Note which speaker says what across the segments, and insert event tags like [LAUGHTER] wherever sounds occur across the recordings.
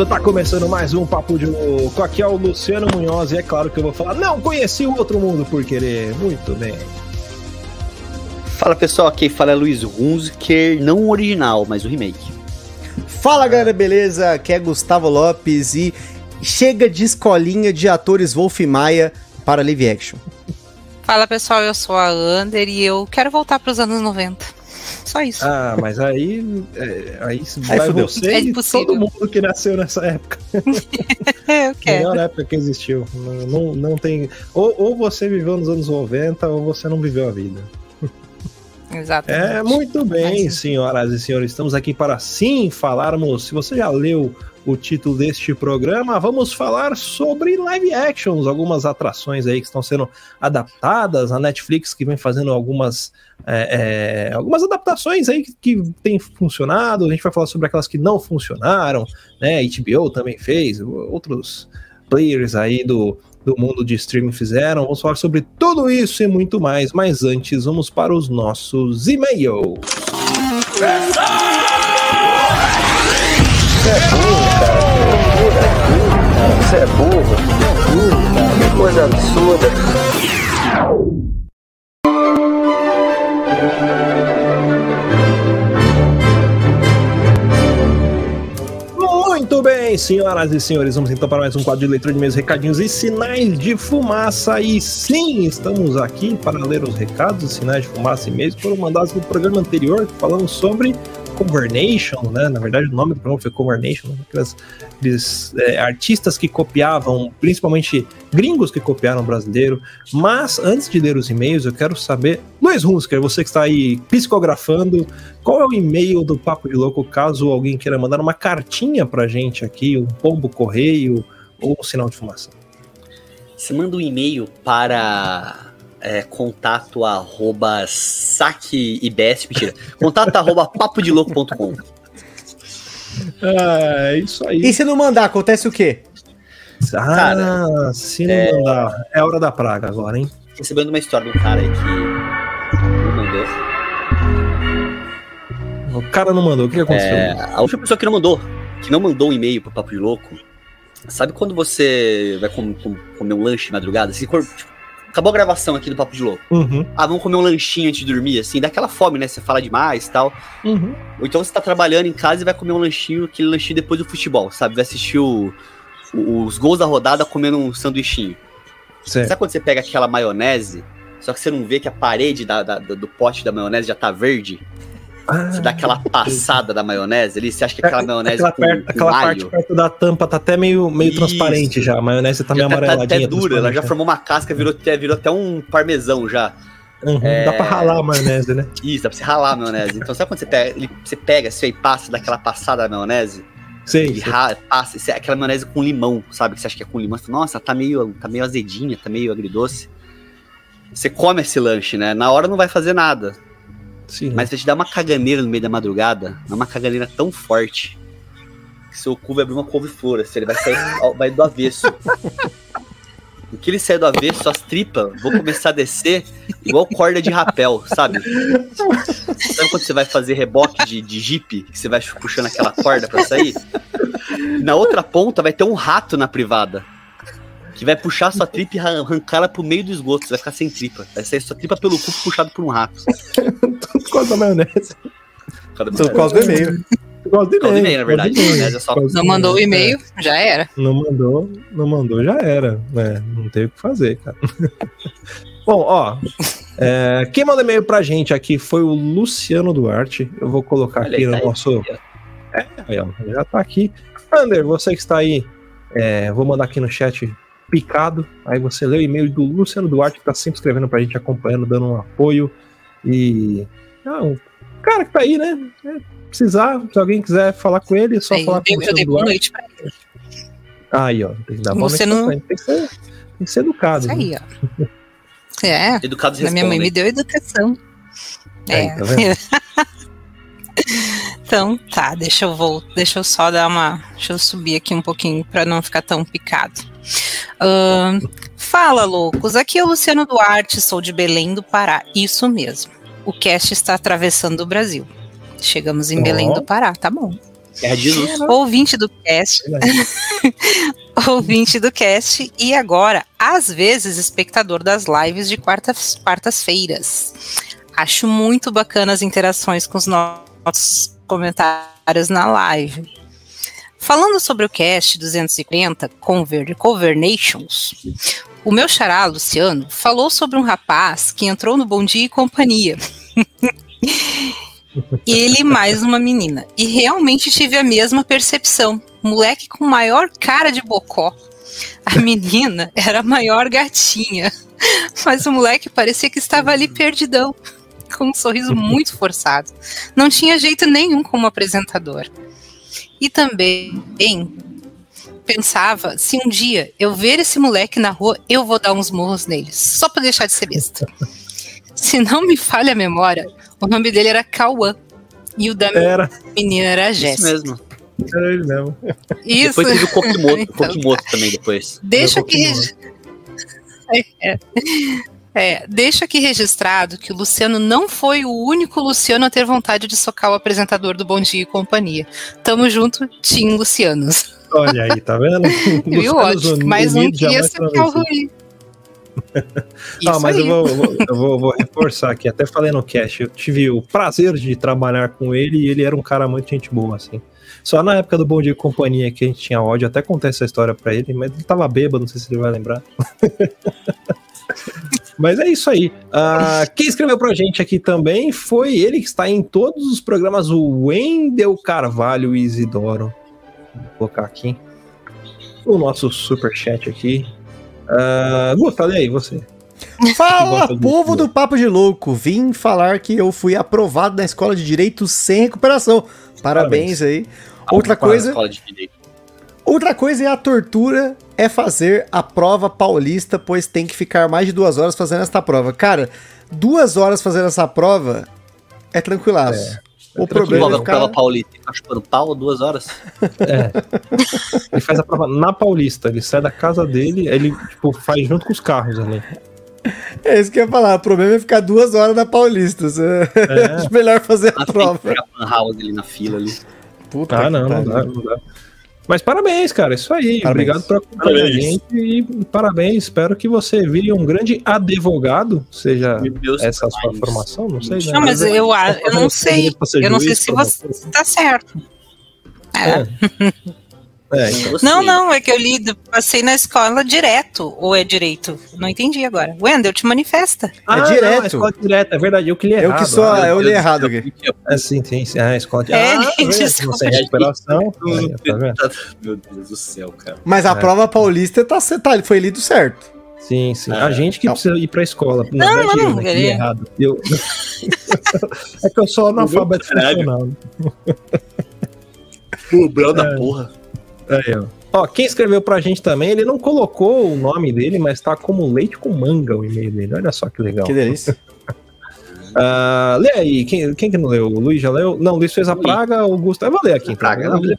Speaker 1: mundo, tá começando mais um Papo de Louco. Aqui é o Luciano Munhoz e é claro que eu vou falar, não conheci o outro mundo por querer. Muito bem.
Speaker 2: Fala pessoal, quem fala é Luiz Hunziker, não o original, mas o remake.
Speaker 3: Fala galera, beleza? Aqui é Gustavo Lopes e chega de escolinha de atores Wolf Maia para live action.
Speaker 4: Fala pessoal, eu sou a Ander e eu quero voltar para os anos 90. Só isso.
Speaker 1: Ah, mas aí. É, aí, aí vai fudeu. você é e todo mundo que nasceu nessa época. [LAUGHS] eu quero. Melhor época que existiu. Não, não, não tem. Ou, ou você viveu nos anos 90 ou você não viveu a vida.
Speaker 4: Exatamente.
Speaker 1: É, muito bem, senhoras e senhores. Estamos aqui para sim falarmos. Se você já leu o título deste programa, vamos falar sobre live actions, algumas atrações aí que estão sendo adaptadas, a Netflix que vem fazendo algumas, é, é, algumas adaptações aí que, que tem funcionado, a gente vai falar sobre aquelas que não funcionaram, né, HBO também fez, outros players aí do, do mundo de streaming fizeram, vamos falar sobre tudo isso e muito mais, mas antes vamos para os nossos e-mails.
Speaker 5: Você é burro, cara. Você é burro. Você é burro. Que coisa absurda.
Speaker 1: Bem, senhoras e senhores, vamos então para mais um quadro de leitura de meus recadinhos e sinais de fumaça. E sim, estamos aqui para ler os recados, sinais de fumaça e e-mails foram mandados no programa anterior, falando sobre Convernation, né? Na verdade, o nome do programa foi Convernation, né? aqueles, aqueles é, artistas que copiavam, principalmente gringos que copiaram brasileiro. Mas antes de ler os e-mails, eu quero saber, Luiz Hunsker, você que está aí psicografando, qual é o e-mail do Papo de Louco, caso alguém queira mandar uma cartinha pra gente aqui, um pombo correio ou um sinal de fumaça?
Speaker 2: Você manda um e-mail para é, contato arroba saque e best, mentira, contato arroba papodelouco.com.
Speaker 1: É, isso aí.
Speaker 3: E se não mandar, acontece o quê?
Speaker 1: Ah, cara, se não é... mandar, é hora da praga agora, hein?
Speaker 2: Recebendo uma história de um cara aí que não mandou.
Speaker 1: O cara não mandou, o que aconteceu?
Speaker 2: É, a última pessoa que não mandou, que não mandou um e-mail pro Papo de Louco, sabe quando você vai com, com, comer um lanche de madrugada? Assim, tipo, acabou a gravação aqui do Papo de Louco.
Speaker 1: Uhum.
Speaker 2: Ah, vamos comer um lanchinho antes de dormir, assim, dá aquela fome, né? Você fala demais e tal.
Speaker 1: Uhum.
Speaker 2: Ou então você tá trabalhando em casa e vai comer um lanchinho, aquele lanchinho depois do futebol, sabe? Vai assistir o, o, os gols da rodada comendo um sanduichinho. Certo. Sabe quando você pega aquela maionese, só que você não vê que a parede da, da, do pote da maionese já tá verde? Ah, você dá aquela passada da maionese ali, você acha que aquela maionese
Speaker 1: aquela, perto, com aquela parte perto da tampa tá até meio, meio transparente já, a maionese tá já meio tá, amareladinha.
Speaker 2: Tá até dura, ela já formou uma casca, virou até, virou até um parmesão já.
Speaker 1: Uhum, é... Dá pra ralar a maionese, né? [LAUGHS]
Speaker 2: Isso, dá pra você ralar a maionese. Então sabe quando você pega, você pega assim, e passa daquela passada da maionese?
Speaker 1: Sim.
Speaker 2: E rala, passa, aquela maionese com limão, sabe? Que você acha que é com limão. Você fala, Nossa, tá meio, tá meio azedinha, tá meio agridoce. Você come esse lanche, né? Na hora não vai fazer nada.
Speaker 1: Sim.
Speaker 2: Mas vai te dar uma caganeira no meio da madrugada, uma caganeira tão forte que seu cu vai abrir uma couve-flor, assim, ele vai sair [LAUGHS] vai do avesso. O que ele sair do avesso, as tripas vão começar a descer igual corda de rapel, sabe? Sabe quando você vai fazer reboque de, de jeep, que você vai puxando aquela corda para sair? Na outra ponta vai ter um rato na privada que vai puxar sua tripa e arrancar ela pro meio do esgoto. Você vai ficar sem tripa. Vai sair sua tripa pelo cu puxado por um rato. [LAUGHS]
Speaker 1: Tudo por causa da maionese.
Speaker 3: Tudo por causa do e-mail.
Speaker 1: Por causa do
Speaker 2: e-mail, na verdade. É só...
Speaker 4: Não mandou o e-mail, é. já era.
Speaker 1: Não mandou, não mandou, já era. É, não teve o que fazer, cara. [LAUGHS] Bom, ó. É, quem mandou e-mail pra gente aqui foi o Luciano Duarte. Eu vou colocar Olha, aqui no tá nosso. Aí, é, aí, já tá aqui. Ander, você que está aí, é, vou mandar aqui no chat picado. Aí você lê o e-mail do Luciano Duarte, que tá sempre escrevendo pra gente, acompanhando, dando um apoio. E. Ah, um cara que tá aí, né? É, precisar, se alguém quiser falar com ele, é só aí, falar com o Luciano Duarte. Boa noite pra ele. Aí, ó, tem que dar boa
Speaker 4: você
Speaker 1: noite
Speaker 4: não...
Speaker 1: Tem que, ser, tem que ser educado. Isso
Speaker 4: aí, ó. É.
Speaker 2: Educados
Speaker 4: Minha mãe me deu educação.
Speaker 1: É. Aí, tá [LAUGHS]
Speaker 4: então, tá, deixa eu vou, deixa eu só dar uma, deixa eu subir aqui um pouquinho para não ficar tão picado. Uh, fala, loucos. Aqui é o Luciano Duarte, sou de Belém do Pará. Isso mesmo. O cast está atravessando o Brasil. Chegamos em oh. Belém do Pará, tá bom.
Speaker 2: É
Speaker 4: ouvinte do cast, [LAUGHS] ouvinte do cast e agora, às vezes, espectador das lives de quartas- quartas-feiras. Acho muito bacana as interações com os nossos comentários na live. Falando sobre o cast 240, Conver, Nations, o meu xará, Luciano, falou sobre um rapaz que entrou no Bom Dia e Companhia. [LAUGHS] Ele mais uma menina. E realmente tive a mesma percepção. Moleque com maior cara de bocó. A menina [LAUGHS] era a maior gatinha. Mas o moleque parecia que estava ali perdidão. Com um sorriso muito forçado. Não tinha jeito nenhum como apresentador. E também pensava se um dia eu ver esse moleque na rua, eu vou dar uns murros neles. Só pra deixar de ser besta. [LAUGHS] Se não me falha a memória, o nome dele era Cauã. E o da
Speaker 1: Era,
Speaker 4: menina era
Speaker 2: Isso
Speaker 4: Jéssica.
Speaker 2: mesmo.
Speaker 1: era ele mesmo.
Speaker 4: Isso.
Speaker 2: Depois teve o Kokimoto, [LAUGHS]
Speaker 4: Então,
Speaker 2: Kokimoto também depois.
Speaker 4: Deixa regi- [LAUGHS] é, é, deixa aqui registrado que o Luciano não foi o único Luciano a ter vontade de socar o apresentador do Bom Dia e Companhia. Tamo junto, Tim Lucianos.
Speaker 1: Olha aí, tá vendo? [LAUGHS]
Speaker 4: Viu? Ótimo. Mais um que ia ser ruim.
Speaker 1: Ah,
Speaker 4: Isso
Speaker 1: mas
Speaker 4: aí.
Speaker 1: eu, vou, eu vou- eu vou- vou reforçar aqui. Até falei no cast, eu tive o prazer de trabalhar com ele e ele era um cara muito gente boa, assim. Só na época do Bom Dia e Companhia que a gente tinha ódio, até contei essa história pra ele, mas ele tava bêbado, não sei se ele vai lembrar. [LAUGHS] mas é isso aí. Ah, quem escreveu pra gente aqui também foi ele que está em todos os programas, o Wendel Carvalho Isidoro. Vou colocar aqui. O nosso superchat aqui. Uh, Gustavo, e aí, você?
Speaker 3: Fala, povo do Papo de Louco! Vim falar que eu fui aprovado na escola de direito sem recuperação. Parabéns,
Speaker 1: Parabéns.
Speaker 3: aí. Outra coisa,
Speaker 2: escola de direito.
Speaker 3: Outra coisa é a tortura é fazer a prova paulista, pois tem que ficar mais de duas horas fazendo essa prova. Cara, duas horas fazendo essa prova é tranquilaço. o
Speaker 1: tranquilo.
Speaker 3: problema
Speaker 2: Prova
Speaker 3: é
Speaker 2: com prova
Speaker 3: ficar...
Speaker 2: paulista. Fica chupando pau duas horas. [LAUGHS]
Speaker 1: Ele faz a prova na Paulista, ele sai da casa dele, ele tipo, faz junto com os carros ali.
Speaker 3: É isso que eu ia falar. O problema é ficar duas horas na Paulista.
Speaker 1: É. [LAUGHS]
Speaker 3: Acho melhor fazer a
Speaker 2: frente,
Speaker 3: prova.
Speaker 2: fica a house ali na fila ali.
Speaker 3: Puta
Speaker 1: Ah,
Speaker 3: que
Speaker 1: não, não dá, não dá. Mas parabéns, cara, isso aí.
Speaker 3: Parabéns.
Speaker 1: Obrigado por acompanhar a
Speaker 2: Parabéns.
Speaker 1: gente e parabéns. Espero que você vire um grande advogado, seja essa a sua formação, não sei. né?
Speaker 4: Não, mas eu, a- eu não sei. Eu não sei se você tá certo. É.
Speaker 1: É, então.
Speaker 4: Não, não, é que eu li, passei na escola direto, ou é direito? Não entendi agora. Wendel, te manifesta.
Speaker 1: Ah,
Speaker 3: direto.
Speaker 1: Não, é escola direta, é verdade, eu que li
Speaker 3: Eu
Speaker 1: errado.
Speaker 3: que sou,
Speaker 1: Ah,
Speaker 3: a- eu li errado
Speaker 2: do
Speaker 3: aqui.
Speaker 1: É, sim, sim, sim. Ah, escola de
Speaker 4: É,
Speaker 1: ah, [LAUGHS] tá
Speaker 4: desculpa.
Speaker 1: Sem recuperação. [LAUGHS] Tá vendo?
Speaker 2: Meu Deus do céu, cara.
Speaker 3: Mas a
Speaker 1: É.
Speaker 3: prova paulista tá, tá, foi lido certo.
Speaker 1: Sim, sim.
Speaker 2: É.
Speaker 1: A gente que
Speaker 3: Não.
Speaker 1: precisa ir pra escola. Na
Speaker 4: Não,
Speaker 1: verdade,
Speaker 4: não,
Speaker 1: eu, né, errado. Eu... [LAUGHS] é que eu sou analfabeto funcional.
Speaker 2: Pobrão
Speaker 1: É.
Speaker 2: da porra.
Speaker 1: Aí, ó. Ó, quem escreveu pra gente também, ele não colocou o nome dele, mas tá como leite com manga o e-mail dele. Olha só que legal.
Speaker 3: Que delícia. [LAUGHS]
Speaker 1: Ah, lê aí, quem, quem que não leu? O Luiz já leu? Não, o Luiz fez a praga, o Gustavo. Eu vou ler aqui. então.
Speaker 2: Praga,
Speaker 1: eu,
Speaker 2: não, li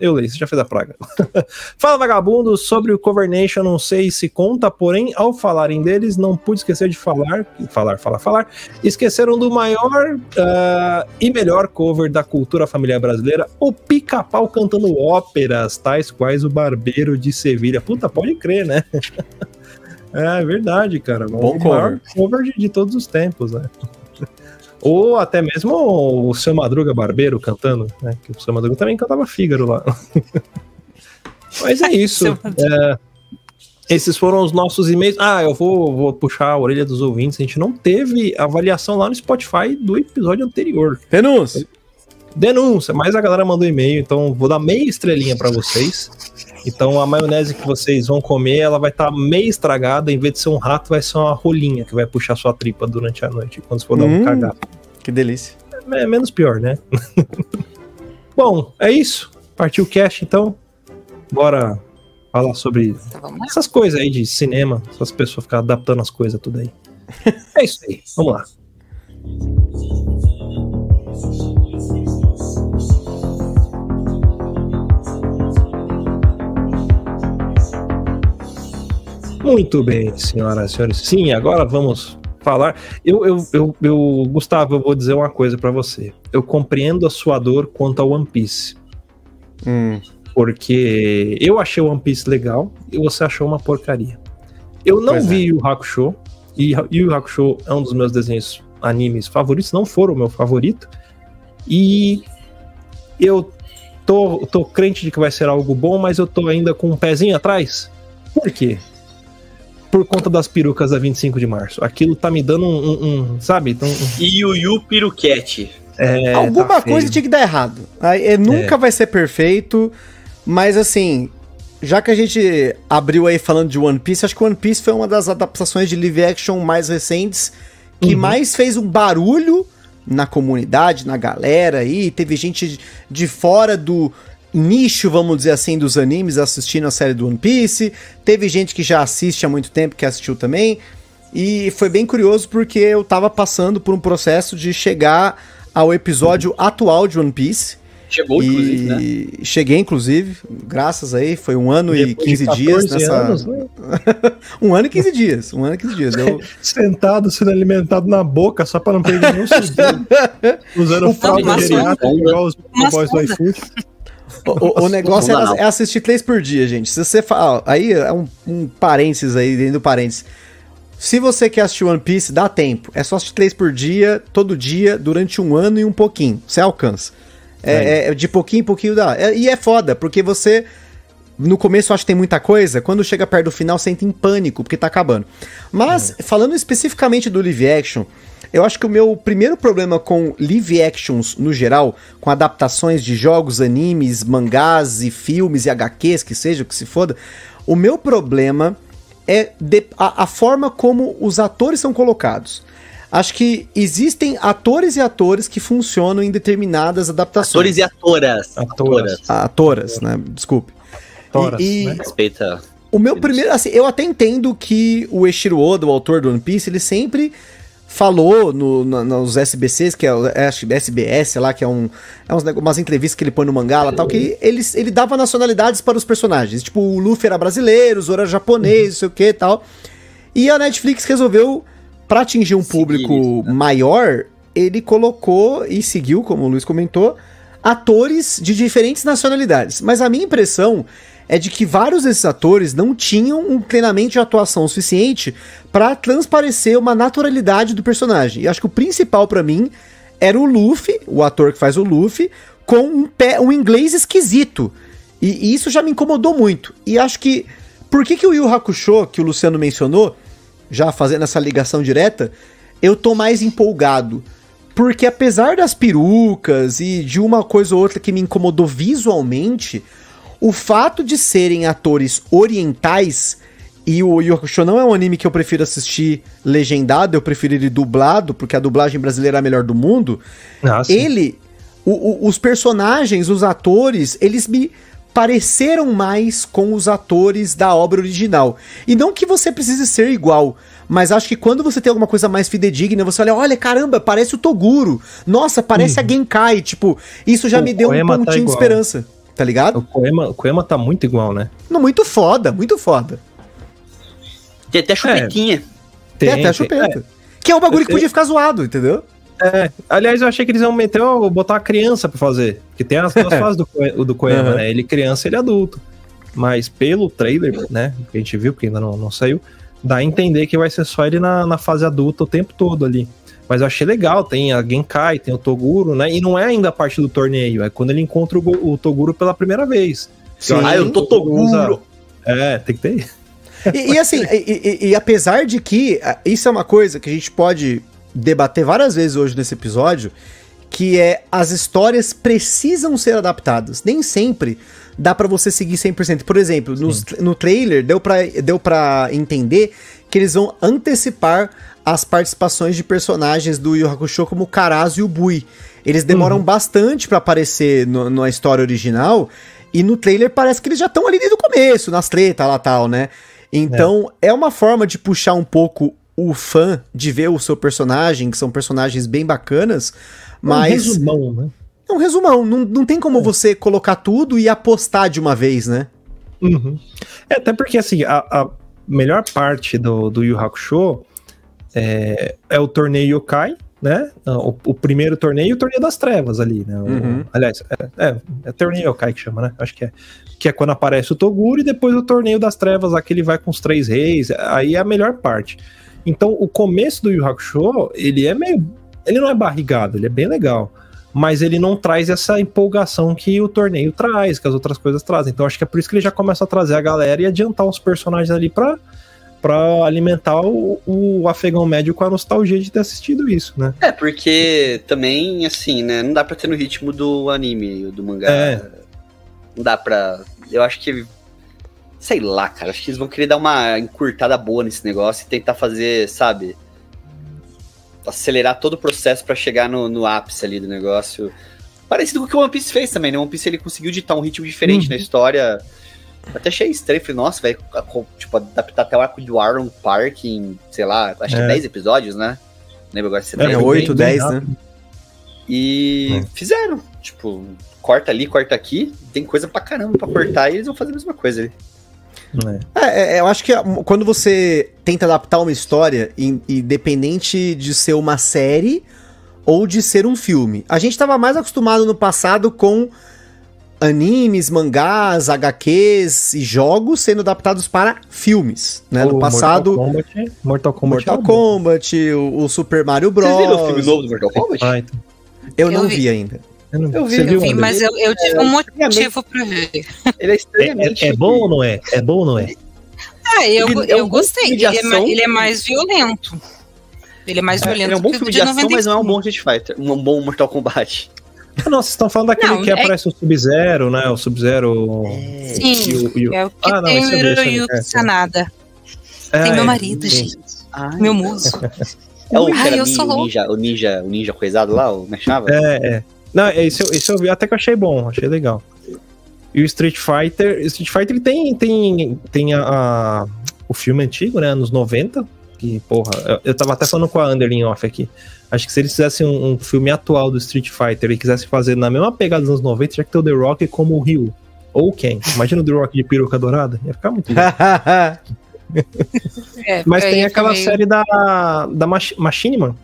Speaker 1: eu, leio, você já fez a praga. [LAUGHS] Fala, vagabundo, sobre o Cover Nation, não sei se conta, porém, ao falarem deles, não pude esquecer de falar, falar, falar, falar, esqueceram do maior ah, e melhor cover da cultura familiar brasileira, o Pica-Pau cantando óperas, tais quais o Barbeiro de Sevilha. Puta, pode crer, né? [LAUGHS] É verdade, cara.
Speaker 3: Bom
Speaker 1: o maior cover de, de todos os tempos, né? Ou até mesmo o seu Madruga Barbeiro cantando, né? Que o seu Madruga também cantava Fígaro lá. [LAUGHS] Mas é [LAUGHS] isso. É, esses foram os nossos e-mails. Ah, eu vou, vou puxar a orelha dos ouvintes. A gente não teve avaliação lá no Spotify do episódio anterior.
Speaker 3: Penus,
Speaker 1: Denúncia, mas a galera mandou e-mail, então vou dar meia estrelinha pra vocês. Então a maionese que vocês vão comer, ela vai estar meio estragada, em vez de ser um rato, vai ser uma rolinha que vai puxar sua tripa durante a noite, quando você for dar um
Speaker 3: Hum.
Speaker 1: cagar.
Speaker 3: que delícia.
Speaker 1: É menos pior, né? [LAUGHS] Bom, é isso. Partiu o cast, então. Bora falar sobre
Speaker 4: Então
Speaker 1: essas coisas aí de cinema, essas pessoas ficar adaptando as coisas tudo aí. [LAUGHS] É isso aí, vamos lá. Muito bem, senhoras e senhores. Sim, agora vamos falar. Eu, eu, eu, eu Gustavo, eu vou dizer uma coisa pra você. Eu compreendo a sua dor quanto ao One Piece.
Speaker 3: Hum.
Speaker 1: Porque eu achei One Piece legal e você achou uma porcaria. Eu não
Speaker 3: Pois é.
Speaker 1: vi Yu Hakusho, e Yu Hakusho é um dos meus desenhos animes favoritos, não foram o meu favorito. E eu tô, tô crente de que vai ser algo bom, mas eu tô ainda com um pezinho atrás. Por quê? Por conta das perucas da 25 de março. Aquilo tá me dando um, um- um, sabe? Um, um-
Speaker 2: E o Yu Piruquete.
Speaker 1: é,
Speaker 3: Alguma
Speaker 1: tá
Speaker 3: coisa tinha que dar errado. Aí, é, nunca vai ser perfeito, mas assim, já que a gente abriu aí falando de One Piece, acho que One Piece foi uma das adaptações de live action mais recentes que
Speaker 1: Uhum.
Speaker 3: mais fez um barulho na comunidade, na galera aí. Teve gente de fora do nicho, vamos dizer assim, dos animes assistindo a série do One Piece. Teve gente que já assiste há muito tempo que assistiu também. E foi bem curioso porque eu tava passando por um processo de chegar ao episódio atual de One Piece.
Speaker 2: Chegou, inclusive, né?
Speaker 3: e cheguei, inclusive, graças aí, foi um ano e
Speaker 1: Depois de
Speaker 3: 15 dias
Speaker 1: 14
Speaker 3: nessa.
Speaker 1: anos, né? [LAUGHS]
Speaker 3: um ano e 15 dias. Um ano e 15 dias. Eu, [LAUGHS]
Speaker 1: Sentado, sendo alimentado na boca, só pra não perder nenhum segundo. [LAUGHS] Usando
Speaker 3: O
Speaker 1: fralda geriátrica, igual os boys do iFood.
Speaker 3: O, o- negócio é, é assistir três por dia, gente. Se você fala. Aí é um, um parênteses aí, dentro do parênteses. Se você quer assistir One Piece, dá tempo. É só assistir três por dia, todo dia, durante um ano e um pouquinho. Você alcança. É, é- de pouquinho em pouquinho dá. É- e é foda, porque você. No começo acha que tem muita coisa, quando chega perto do final, você entra em pânico, porque tá acabando. Mas, falando especificamente do live action, eu acho que o meu primeiro problema com live actions no geral, com adaptações de jogos, animes, mangás e filmes e HQs, que seja, o que se foda, o meu problema é de- a, a forma como os atores são colocados. Acho que existem atores e atores que funcionam em determinadas adaptações.
Speaker 2: Atores e atoras.
Speaker 1: Atoras.
Speaker 3: Ah, Atoras, né? Desculpe.
Speaker 1: Toras,
Speaker 3: E- e-
Speaker 1: né?
Speaker 2: Respeita.
Speaker 3: O meu primeiro, assim, eu até entendo que o Eiichiro Oda, o autor do One Piece, ele sempre falou no, na- nos SBCs, que é, é SBS, lá, que é, um, é uns, umas entrevistas que ele põe no mangá lá, tal, que ele, ele dava nacionalidades para os personagens. Tipo, o Luffy era brasileiro, o Zoro era japonês, não sei o que e tal. E a Netflix resolveu, pra atingir um público
Speaker 2: né?
Speaker 3: maior, ele colocou e seguiu, como o Luiz comentou, atores de diferentes nacionalidades. Mas a minha impressão é de que vários desses atores não tinham um treinamento de atuação suficiente pra transparecer uma naturalidade do personagem. E acho que o principal pra mim era o Luffy, o ator que faz o Luffy, com um, pé, um inglês esquisito. E, e isso já me incomodou muito. E acho que. Por que, que o Yu Hakusho, que o Luciano mencionou, já fazendo essa ligação direta, eu tô mais empolgado? Porque apesar das perucas e de uma coisa ou outra que me incomodou visualmente, o fato de serem atores orientais e o Yu Hakusho não é um anime que eu prefiro assistir legendado, eu prefiro ele dublado, porque a dublagem brasileira é a melhor do mundo.
Speaker 1: Ah.
Speaker 3: Ele, o- o- os personagens, os atores, eles me pareceram mais com os atores da obra original. E não que você precise ser igual, mas acho que quando você tem alguma coisa mais fidedigna, você olha, olha, caramba, parece o Toguro. Nossa, parece a Genkai. Tipo, isso já
Speaker 1: Uhum. O
Speaker 3: me deu um
Speaker 1: tá
Speaker 3: pontinho de
Speaker 1: igual.
Speaker 3: esperança. Tá
Speaker 1: O
Speaker 3: ligado?
Speaker 1: Koema, o Koema tá muito igual, né?
Speaker 3: Não, muito foda, muito foda.
Speaker 2: Tem até chupetinha.
Speaker 3: Tem, até a chupeta. Que é um bagulho que podia ficar zoado, entendeu?
Speaker 1: É, aliás, eu achei que eles iam meter, ó, botar uma criança pra fazer. Porque tem as duas [LAUGHS] fases do, do Koema,
Speaker 3: Uhum.
Speaker 1: né? Ele criança, ele adulto. Mas pelo trailer, né? Que a gente viu, que ainda não, não saiu, dá a entender que vai ser só ele na, na fase adulta o tempo todo ali. Mas eu achei legal, tem a Genkai, tem o Toguro, né? E não é ainda parte do torneio, é quando ele encontra o, o Toguro pela primeira vez.
Speaker 3: Sim.
Speaker 2: Ah, eu tô Toguro.
Speaker 1: É, tem que ter.
Speaker 3: E, e assim, e, e- e apesar de que isso é uma coisa que a gente pode debater várias vezes hoje nesse episódio, que é as histórias precisam ser adaptadas. Nem sempre dá pra você seguir 100%. Por exemplo, nos- no trailer deu pra, deu pra entender que eles vão antecipar as participações de personagens do Yu Hakusho como o Karazu e o Bui. Eles demoram bastante pra aparecer no- na história original e no trailer parece que eles já estão ali desde o começo, nas tretas lá tal, né? Então é. uma forma de puxar um pouco o fã de ver o seu personagem, que são personagens bem bacanas,
Speaker 1: Um
Speaker 3: mas
Speaker 1: resumão, né?
Speaker 3: é um resumão, não, não tem como você colocar tudo e apostar de uma vez, né?
Speaker 1: Uhum. É, até porque, assim, a, a melhor parte do, do Yu Hakusho é, é o torneio Yokai, né? O, o primeiro torneio e o torneio das trevas ali, né? O-
Speaker 3: Uhum.
Speaker 1: Aliás, é, é, é torneio Kai que chama, né? Acho que é. Que é quando aparece o Toguro e depois o torneio das trevas, aquele vai com os três reis. Aí é a melhor parte. Então, o começo do Yu Hakusho, ele é meio. Ele não é barrigado, ele é bem legal. Mas ele não traz essa empolgação que o torneio traz, que as outras coisas trazem. Então, acho que é por isso que ele já começa a trazer a galera e adiantar os personagens ali pra, pra alimentar o, o afegão médio com a nostalgia de ter assistido isso, né?
Speaker 2: É, porque também, assim, né? Não dá pra ter no ritmo do anime, do mangá.
Speaker 1: É.
Speaker 2: Não dá pra. Eu acho que. Sei lá, cara. Acho que eles vão querer dar uma encurtada boa nesse negócio e tentar fazer, sabe? Acelerar todo o processo pra chegar no, no ápice ali do negócio. Parecido com o que o One Piece fez também, né? O One Piece ele conseguiu ditar um ritmo diferente
Speaker 1: Uhum.
Speaker 2: na história. Até achei estranho. Falei, nossa, velho, tipo, adaptar até o arco do Aaron Park em, sei lá, acho que
Speaker 1: É.
Speaker 2: 10 episódios, né? Não lembro agora se você
Speaker 1: É,
Speaker 3: É,
Speaker 2: lembra.
Speaker 1: bem-
Speaker 3: 8,
Speaker 1: bem
Speaker 3: 10, né?
Speaker 2: E
Speaker 1: É.
Speaker 2: fizeram. Tipo, corta ali, corta aqui. Tem coisa pra caramba pra cortar e eles vão fazer a mesma coisa ali.
Speaker 1: É.
Speaker 3: É, é, eu acho que quando você tenta adaptar uma história, in- independente de ser uma série ou de ser um filme, a gente estava mais acostumado no passado com animes, mangás, HQs e jogos sendo adaptados para filmes, né? No
Speaker 1: O
Speaker 3: passado,
Speaker 1: Mortal Kombat, Mortal Kombat.
Speaker 3: Mortal
Speaker 1: é bom.
Speaker 3: Kombat, o, o Super Mario Bros.
Speaker 2: Vocês viram o filme novo do Mortal Kombat?
Speaker 1: Ah, então.
Speaker 3: Eu
Speaker 4: Eu
Speaker 3: não
Speaker 4: vi.
Speaker 3: vi ainda.
Speaker 1: Eu, não-
Speaker 2: Eu vi, eu
Speaker 4: Eu vi, mas eu, eu tive um motivo pra ver.
Speaker 2: Ele é
Speaker 1: É,
Speaker 2: estranhamente.
Speaker 1: é- é bom ou não é? É bom ou não é?
Speaker 4: Ah, eu,
Speaker 2: Ele é um
Speaker 4: eu gostei. Ele é, ele é mais violento. Ele é mais violento
Speaker 2: Ele é um bom
Speaker 4: que o
Speaker 2: filme de ação, mas não é um
Speaker 4: 95.
Speaker 2: bom Street Fighter. Um bom Mortal Kombat.
Speaker 1: Ah, não, vocês estão falando daquele
Speaker 4: Não,
Speaker 1: que
Speaker 4: é-
Speaker 1: aparece o Sub-Zero, né? O Sub-Zero.
Speaker 4: Sim,
Speaker 1: e o- e o-
Speaker 4: é o que
Speaker 1: Ah, não,
Speaker 4: tem o Hiroyuki
Speaker 1: é, é.
Speaker 4: Sanada.
Speaker 1: É,
Speaker 4: Tem meu
Speaker 1: é,
Speaker 4: marido,
Speaker 1: sim.
Speaker 4: gente. Meu muso. [LAUGHS]
Speaker 2: É o que
Speaker 4: Ai,
Speaker 2: era
Speaker 4: eu
Speaker 2: nin-
Speaker 4: sou
Speaker 2: o ninja, o ninja, o ninja coisado lá, o como é?
Speaker 1: É, é. Não, esse, eu- esse eu vi até que eu achei bom, achei legal. E o Street Fighter, Street Fighter ele tem, tem, tem a, a- o filme antigo, né, anos 90, que, porra, eu, eu tava até falando com a Underlin off aqui. Acho que se eles fizessem um, um filme atual do Street Fighter e quisessem fazer na mesma pegada dos anos 90, tinha que ter o The Rock como o Ryu. Ou quem? Imagina o The Rock de peruca dourada, ia ficar muito. [LAUGHS]
Speaker 4: É, [LAUGHS]
Speaker 1: Mas tem aquela
Speaker 4: meio-
Speaker 1: série da, da Mach- Machinima.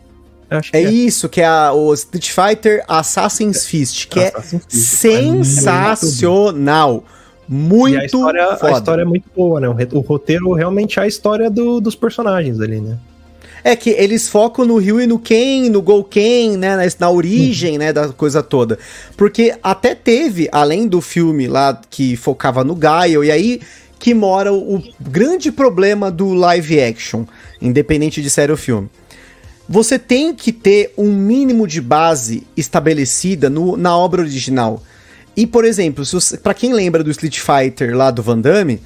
Speaker 1: Que
Speaker 3: É isso, que é a- o Street Fighter Assassin's Fist, que é
Speaker 1: Assassin's. É muito
Speaker 3: sensacional.
Speaker 1: E
Speaker 3: Muito
Speaker 1: a história, a
Speaker 3: foda.
Speaker 1: história é muito boa, né? O, roteiro realmente é a história do- dos personagens ali, né?
Speaker 3: É que eles focam no Ryu e no Ken, no Gouken, né, na, na origem, né, da coisa toda. Porque até teve, além do filme lá que focava no Gaio, e aí que mora o, o grande problema do live action, independente de série ou filme. Você tem que ter um mínimo de base estabelecida no- na obra original. E, por exemplo, pra quem lembra do Street Fighter lá do Van Damme,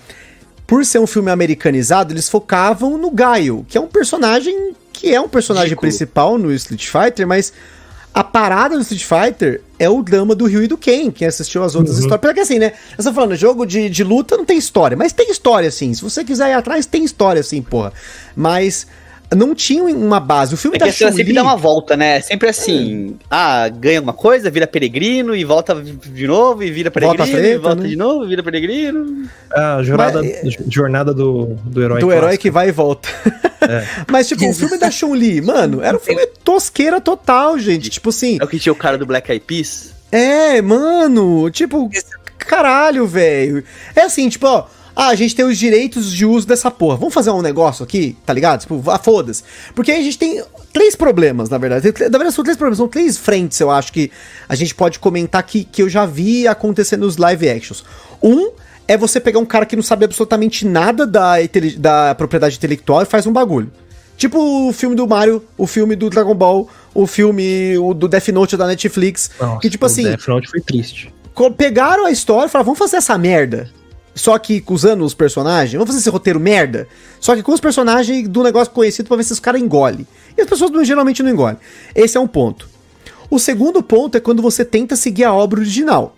Speaker 3: por ser um filme americanizado, eles focavam no Gaio, que é um personagem que é um personagem
Speaker 2: Ridículo.
Speaker 3: principal no Street Fighter, mas a parada do Street Fighter é o drama do Ryu e do Ken, quem assistiu as outras histórias. Porque assim, né? Nós estamos falando, jogo de, de luta não tem história, mas tem história sim. Se você quiser ir atrás, tem história sim, porra. Mas não tinha uma base. O filme
Speaker 2: É
Speaker 3: da
Speaker 2: a história sempre
Speaker 3: Chun-Li...
Speaker 2: dá uma volta, né? Sempre assim, ah, ganha alguma coisa, vira peregrino e volta de novo, e vira
Speaker 3: Volta
Speaker 2: peregrino,
Speaker 3: treta,
Speaker 2: e volta
Speaker 3: né?
Speaker 2: de novo, e vira peregrino.
Speaker 1: A jornada,
Speaker 3: Mas-
Speaker 1: jornada do, do herói.
Speaker 3: do herói
Speaker 1: clássico.
Speaker 3: que vai e volta. [LAUGHS] Mas, tipo, o filme da Chun-Li, mano, era um filme tosqueira total, gente. Tipo assim,
Speaker 2: É o que tinha o cara do Black Eyed Peas.
Speaker 3: é, mano, tipo, caralho, velho. É assim, tipo, ó. Ah, a gente tem os direitos de uso dessa porra. Vamos fazer um negócio aqui, tá ligado? Tipo, ah, foda-se. Porque aí a gente tem três problemas, na verdade. Na verdade, são três problemas, são três frentes, eu acho que a gente pode comentar que, que eu já vi acontecer nos live actions. Um é você pegar um cara que não sabe absolutamente nada da, da propriedade intelectual e faz um bagulho. Tipo o filme do Mario, o filme do Dragon Ball, o filme o do Death Note da Netflix.
Speaker 1: Nossa,
Speaker 3: que tipo
Speaker 1: o
Speaker 3: assim,
Speaker 1: Death Note foi triste.
Speaker 3: pegaram a história e falaram, vamos fazer essa merda. Só que usando os personagens, vamos fazer esse roteiro merda. Só que com os personagens do negócio conhecido pra ver se os caras engolem. E as pessoas geralmente não engolem. Esse é um ponto. O segundo ponto é quando você tenta seguir a obra original.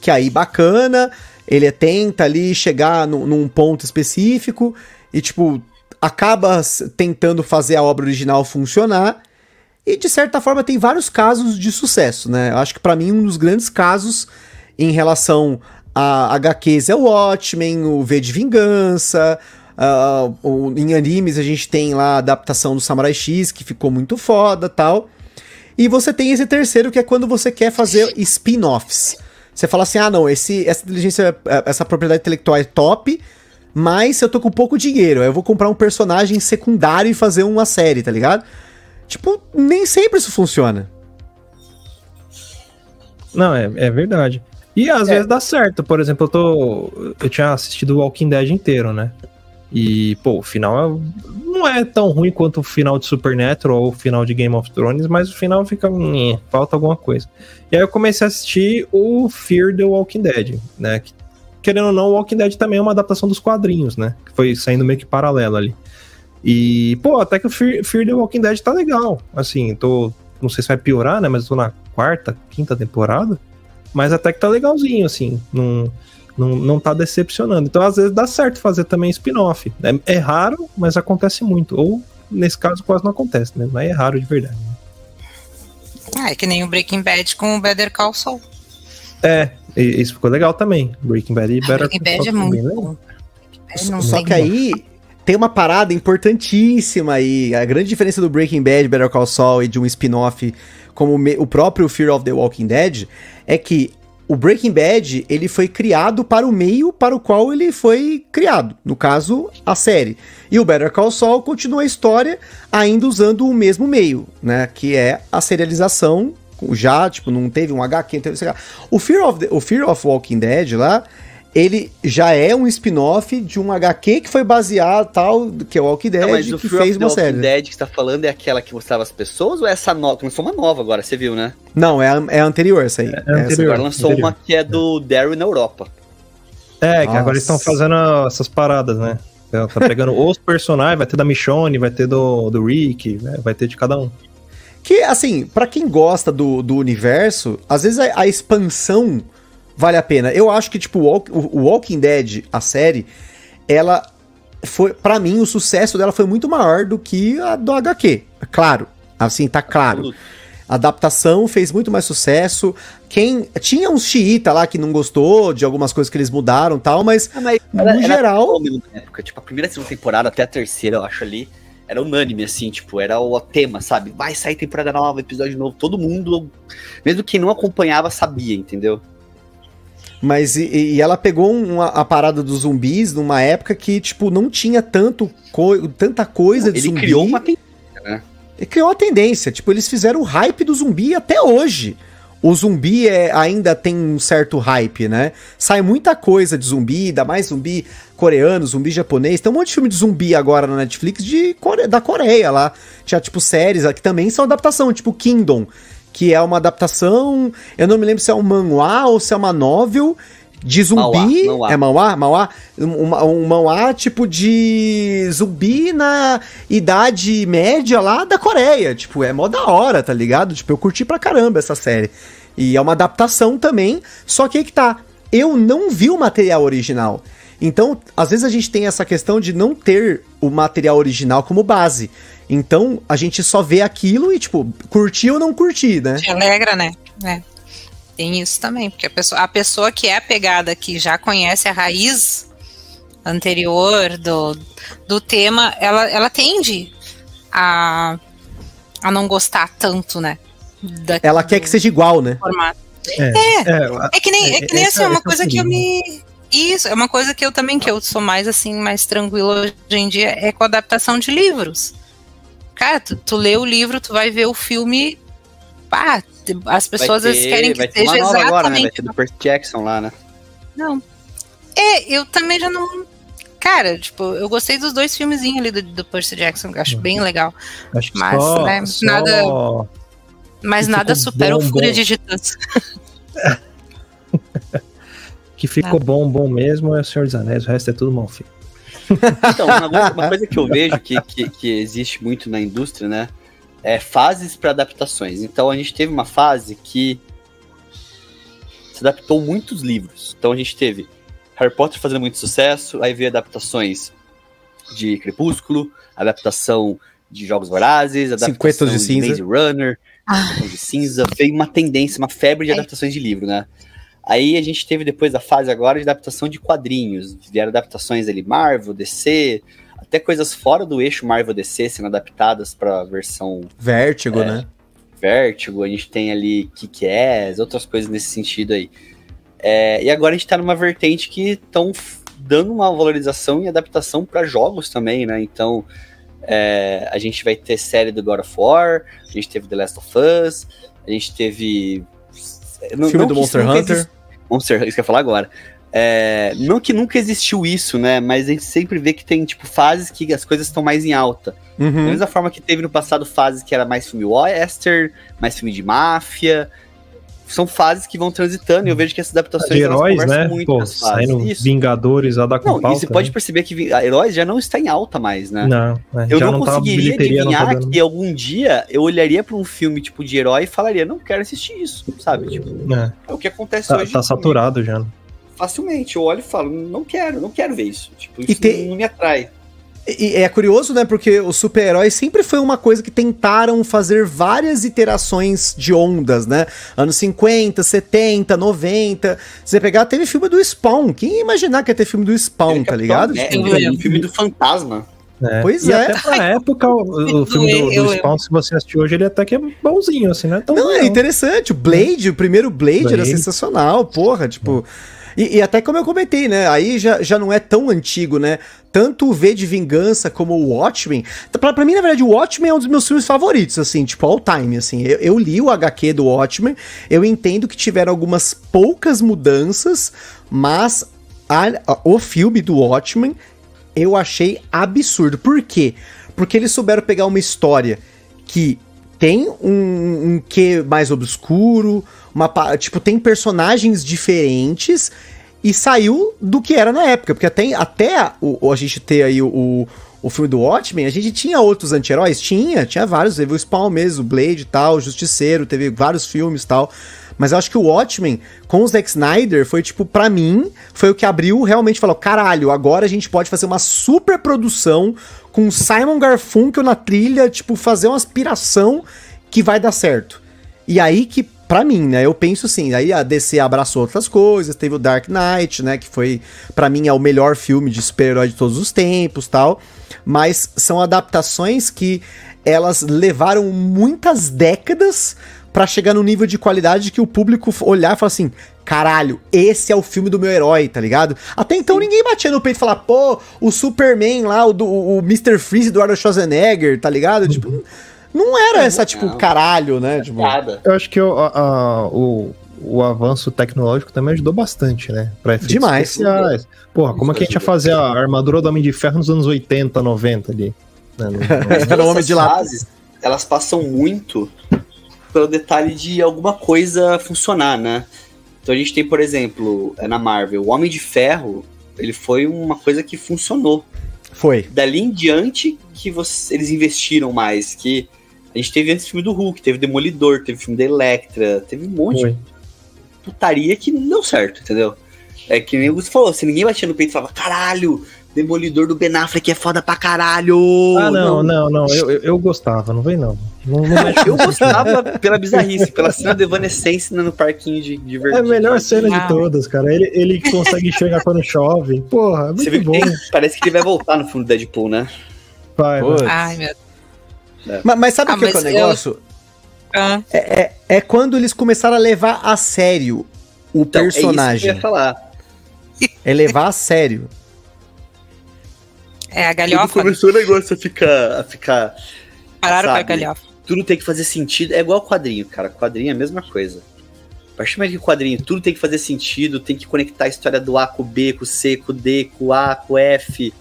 Speaker 3: Que aí bacana, ele tenta ali chegar num, num ponto específico e, tipo, acaba tentando fazer a obra original funcionar. E de certa forma tem vários casos de sucesso, né? Eu acho que pra mim um dos grandes casos em relação a HQs é o Watchmen, o V de Vingança. ah, o- em animes a gente tem lá a adaptação do Samurai X, que ficou muito foda tal. E você tem esse terceiro, que é quando você quer fazer spin-offs. Você fala assim: ah, não, esse, essa inteligência, essa propriedade intelectual é top, mas eu tô com pouco dinheiro. Eu vou comprar um personagem secundário e fazer uma série, tá ligado? Tipo, nem sempre isso funciona.
Speaker 1: Não, é, é verdade. E às
Speaker 3: É.
Speaker 1: vezes dá certo. Por exemplo, eu tô. Eu tinha assistido o Walking Dead inteiro, né? E, pô, o final é- não é tão ruim quanto o final de Supernatural ou o final de Game of Thrones, mas o final fica. Falta alguma coisa. E aí eu comecei a assistir o Fear the Walking Dead, né? Que, querendo ou não, o Walking Dead também é uma adaptação dos quadrinhos, né? Que foi saindo meio que paralelo ali. E, pô, até que o Fear, Fear the Walking Dead tá legal. Assim, tô. Não sei se vai piorar, né? Mas eu tô na quarta, quinta temporada. Mas até que tá legalzinho, assim. Não, não, não tá decepcionando. Então, às vezes, dá certo fazer também spin-off. É, é raro, mas acontece muito. Ou, nesse caso, quase não acontece, né? Mas é raro de verdade.
Speaker 4: Ah, é que nem o Breaking Bad com o Better Call Saul.
Speaker 1: É, e- isso ficou legal também. Breaking Bad e Better
Speaker 4: Breaking
Speaker 1: Call
Speaker 4: Bad é
Speaker 1: Saul
Speaker 4: muito
Speaker 1: né?
Speaker 4: bom.
Speaker 3: Só
Speaker 4: tem
Speaker 3: que aí tem uma parada importantíssima aí. A grande diferença do Breaking Bad, Better Call Saul e de um spin-off como o próprio Fear of the Walking Dead é que o Breaking Bad ele foi criado para o meio para o qual ele foi criado, no caso a série. E o Better Call Saul continua a história ainda usando o mesmo meio, né, que é a serialização já, tipo, não teve um HQ, não teve esse- o Fear of the- o Fear of Walking Dead lá ele já é um spin-off de um HQ que foi baseado tal, que é o Walking Dead,
Speaker 2: Não, mas o
Speaker 3: que
Speaker 2: Fear
Speaker 3: fez
Speaker 2: of the
Speaker 3: uma
Speaker 2: Walking
Speaker 3: série.
Speaker 2: Dead que você tá falando é aquela que mostrava as pessoas ou é essa nova? Começou uma nova agora, você viu, né?
Speaker 3: Não, é a, é a anterior essa aí.
Speaker 1: É a
Speaker 3: Essa-
Speaker 1: anterior.
Speaker 2: Agora lançou
Speaker 1: anterior.
Speaker 2: uma que é do Daryl na Europa.
Speaker 1: É, que
Speaker 3: Nossa.
Speaker 1: agora eles estão fazendo essas paradas, né? Tá tá pegando [LAUGHS] os personagens, vai ter da Michonne, vai ter do, do Rick, né? vai ter de cada um.
Speaker 3: Que, assim, pra quem gosta do, do universo, às vezes a, a expansão vale a pena. Eu acho que, tipo, o Walk- o, o Walking Dead, a série, ela foi, para mim, o sucesso dela foi muito maior do que a do HQ. Claro, assim, tá claro. A adaptação fez muito mais sucesso. Quem tinha uns xiita lá que não gostou de algumas coisas que eles mudaram, e tal, mas
Speaker 2: Ah, mas
Speaker 3: no geral,
Speaker 2: unânime na época. Tipo, a primeira e segunda temporada, até a terceira, eu acho ali, era unânime, assim, tipo, era o tema, sabe? Vai sair temporada nova, episódio novo, todo mundo, mesmo quem não acompanhava, sabia, entendeu?
Speaker 3: Mas e, e ela pegou uma, a parada dos zumbis numa época que, tipo, não tinha tanto co- tanta coisa de
Speaker 2: Ele
Speaker 3: zumbi.
Speaker 2: criou uma ten-
Speaker 3: Ele criou uma tendência. Tipo, eles fizeram o hype do zumbi até hoje. O zumbi é, ainda tem um certo hype, né? Sai muita coisa de zumbi, ainda mais zumbi coreano, zumbi japonês. Tem um monte de filme de zumbi agora na Netflix de Core- da Coreia lá. Tinha, tipo, séries que também são adaptação, tipo Kingdom, que é uma adaptação. Eu não me lembro se é um manhwa ou se é uma novel de zumbi.
Speaker 2: Manhwa.
Speaker 3: É manhwa? Manhwa? Um, um manhwa tipo de zumbi na idade média lá da Coreia. Tipo, é mó da hora, tá ligado? Tipo, eu curti pra caramba essa série. E é uma adaptação também, só que aí que tá. Eu não vi o material original. Então, às vezes a gente tem essa questão de não ter o material original como base. Então, a gente só vê aquilo e, tipo, curtir ou não curtir, né?
Speaker 4: Te alegra, né? É. Tem isso também, porque a pessoa, a pessoa que é apegada, que já conhece a raiz anterior do, do tema, ela, ela tende a, a não gostar tanto, né? Da-
Speaker 3: Ela quer que seja igual, né?
Speaker 4: formato.
Speaker 1: É, é,
Speaker 4: É que nem, é que nem
Speaker 1: Essa-
Speaker 4: assim, é uma
Speaker 1: essa
Speaker 4: coisa que eu me. Isso, é uma coisa que eu também, que eu sou mais assim, mais tranquila hoje em dia, é com a adaptação de livros. Cara, tu, tu lê o livro, tu vai ver o filme. Pá, as pessoas vezes querem que
Speaker 2: ter
Speaker 4: seja exatamente.
Speaker 2: agora, né? Vai ter do Percy Jackson lá, né?
Speaker 4: Não. É, eu também já não. Cara, tipo, eu gostei dos dois filmezinhos ali do, do Percy Jackson, que eu acho bem legal.
Speaker 1: acho que
Speaker 4: Mas,
Speaker 1: só,
Speaker 4: né,
Speaker 1: só-
Speaker 4: nada- Mas
Speaker 1: Que
Speaker 4: nada supera o Fúria
Speaker 1: bom.
Speaker 4: de Titãs. [LAUGHS] [LAUGHS]
Speaker 1: que ficou bom, bom mesmo é o Senhor dos Anéis, o resto é tudo mal feito.
Speaker 2: Então, uma, coisa- uma coisa que eu vejo que, que, que existe muito na indústria, né? É fases para adaptações. Então a gente teve uma fase que se adaptou muitos livros. Então a gente teve Harry Potter fazendo muito sucesso, aí veio adaptações de Crepúsculo, adaptação de Jogos Vorazes, adaptação
Speaker 3: 50 Tons de Cinza.
Speaker 2: Maze Runner,
Speaker 4: Ah.
Speaker 2: 50 Tons de Cinza, veio uma tendência, uma febre de
Speaker 4: É.
Speaker 2: adaptações de livro, né? Aí a gente teve depois a fase agora de adaptação de quadrinhos. Vieram adaptações ali Marvel, DC, até coisas fora do eixo Marvel DC sendo adaptadas para versão
Speaker 3: Vértigo,
Speaker 2: É.
Speaker 3: né?
Speaker 2: Vertigo, a gente tem ali Kick-Ass, outras coisas nesse sentido aí. É, e agora a gente tá numa vertente que estão dando uma valorização e adaptação para jogos também, né? Então, é, a gente vai ter série do God of War, a gente teve The Last of Us, a gente teve.
Speaker 3: Não, Filme não do Monster Hunter. Exist...
Speaker 2: Monster, isso que eu ia falar agora. É, não que nunca existiu isso, né? Mas a gente sempre vê que tem, tipo, fases que as coisas estão mais em alta. Uhum. Da mesma forma que teve no passado fases que era mais filme western, mais filme de máfia. São fases que vão transitando e eu vejo que essas adaptações
Speaker 1: de heróis, né? muito Pô, saindo isso. Vingadores a dar com
Speaker 2: Não, pauta, e você né? pode perceber que Heróis já não está em alta mais, né?
Speaker 1: Não,
Speaker 2: é, eu não, não conseguiria adivinhar não tá que algum dia eu olharia para um filme tipo de herói e falaria, não quero assistir isso, sabe? Tipo, é,
Speaker 1: é
Speaker 2: o que acontece
Speaker 1: tá,
Speaker 2: hoje.
Speaker 1: Tá saturado já
Speaker 2: facilmente. Eu olho e falo, não quero, não quero ver isso. Tipo, isso tem... não me atrai.
Speaker 3: E é curioso, né? Porque o super-herói sempre foi uma coisa que tentaram fazer várias iterações de ondas, né? Anos 50, 70, 90. Você pegar, teve filme do Spawn. Quem ia imaginar que ia ter filme do Spawn, tá ligado?
Speaker 2: É, tipo, filme do Fantasma.
Speaker 1: É. Pois e é. Até pra época, o, o filme do, do Spawn, se você assistir hoje, ele até que é bonzinho, assim, né?
Speaker 3: Tão não, é interessante. O Blade, o primeiro Blade, Blade. era sensacional, porra. Tipo, é. E, e, até como eu comentei, né? Aí já, já não é tão antigo, né? Tanto o V de Vingança como o Watchmen. Pra, pra mim, na verdade, o Watchmen é um dos meus filmes favoritos, assim, tipo, all time, assim. Eu, eu li o HQ do Watchmen, eu entendo que tiveram algumas poucas mudanças, mas a, a, o filme do Watchmen eu achei absurdo. Por quê? Porque eles souberam pegar uma história que tem um, um quê mais obscuro, uma tipo, tem personagens diferentes e saiu do que era na época, porque até, até o, a gente ter aí o, o filme do Watchmen, a gente tinha outros anti-heróis? Tinha, tinha vários, teve o Spawn mesmo, o Blade e tal, o Justiceiro, teve vários filmes e tal. Mas eu acho que o Watchmen, com o Zack Snyder, foi tipo, para mim, foi o que abriu realmente falou: caralho, agora a gente pode fazer uma super produção com Simon Garfunkel na trilha, tipo, fazer uma aspiração que vai dar certo. E aí que para mim, né? Eu penso assim, aí a DC abraçou outras coisas, teve o Dark Knight, né, que foi para mim é o melhor filme de super-herói de todos os tempos, tal. Mas são adaptações que elas levaram muitas décadas para chegar no nível de qualidade que o público olhar e falar assim: caralho, esse é o filme do meu herói, tá ligado? Até então ninguém batia no peito e falava, pô, o Superman lá, o, do, o Mr. Freeze do Arnold Schwarzenegger, tá ligado? Uhum. Tipo, não era essa, tipo, caralho, né? Tipo...
Speaker 1: Eu acho que o, a, o, o avanço tecnológico também ajudou bastante, né?
Speaker 3: Pra efeitos Demais. especiais.
Speaker 1: Porra, como é que a gente ia fazer a armadura do Homem de Ferro nos anos 80, 90 ali?
Speaker 2: Né? [LAUGHS] Era o Homem de Lápis. Elas passam muito pelo detalhe de alguma coisa funcionar, né? Então a gente tem, por exemplo, é na Marvel, o Homem de Ferro, ele foi uma coisa que funcionou.
Speaker 3: Foi.
Speaker 2: Dali em diante que você, eles investiram mais, que a gente teve antes o filme do Hulk, teve Demolidor, teve o filme da Electra, teve um monte Foi. de putaria que não deu certo, entendeu? É que nem você falou, se ninguém batia no peito e falava, caralho, Demolidor do Ben Affleck é foda pra caralho!
Speaker 1: Ah, não, não, não, eu, eu, eu gostava, não vem não. Não, não [LAUGHS]
Speaker 2: eu gostava pela bizarrice, pela cena do Evanescence no parquinho de, de
Speaker 1: É a melhor cena de todas, cara. Ele, ele consegue enxergar quando chove. Porra, é muito
Speaker 2: Você
Speaker 1: bom.
Speaker 2: Tem, parece que ele vai voltar no fundo do Deadpool, né?
Speaker 1: Vai, vai.
Speaker 4: Ai, meu
Speaker 3: é. Mas, mas, sabe o ah, que, é o negócio? Eu... Ah. É, é, é, quando eles começaram a levar a sério o então, personagem. É isso que eu ia
Speaker 2: falar.
Speaker 3: É levar a sério.
Speaker 4: É a galhofa.
Speaker 2: Quando começou o negócio a ficar. A ficar
Speaker 4: Pararam com a galhofa.
Speaker 2: Tudo tem que fazer sentido. É igual quadrinho, cara. Quadrinho é a mesma coisa. A partir do momento que quadrinho, tudo tem que fazer sentido, tem que conectar a história do A com o B, com o C, com o D, com o A, com o F.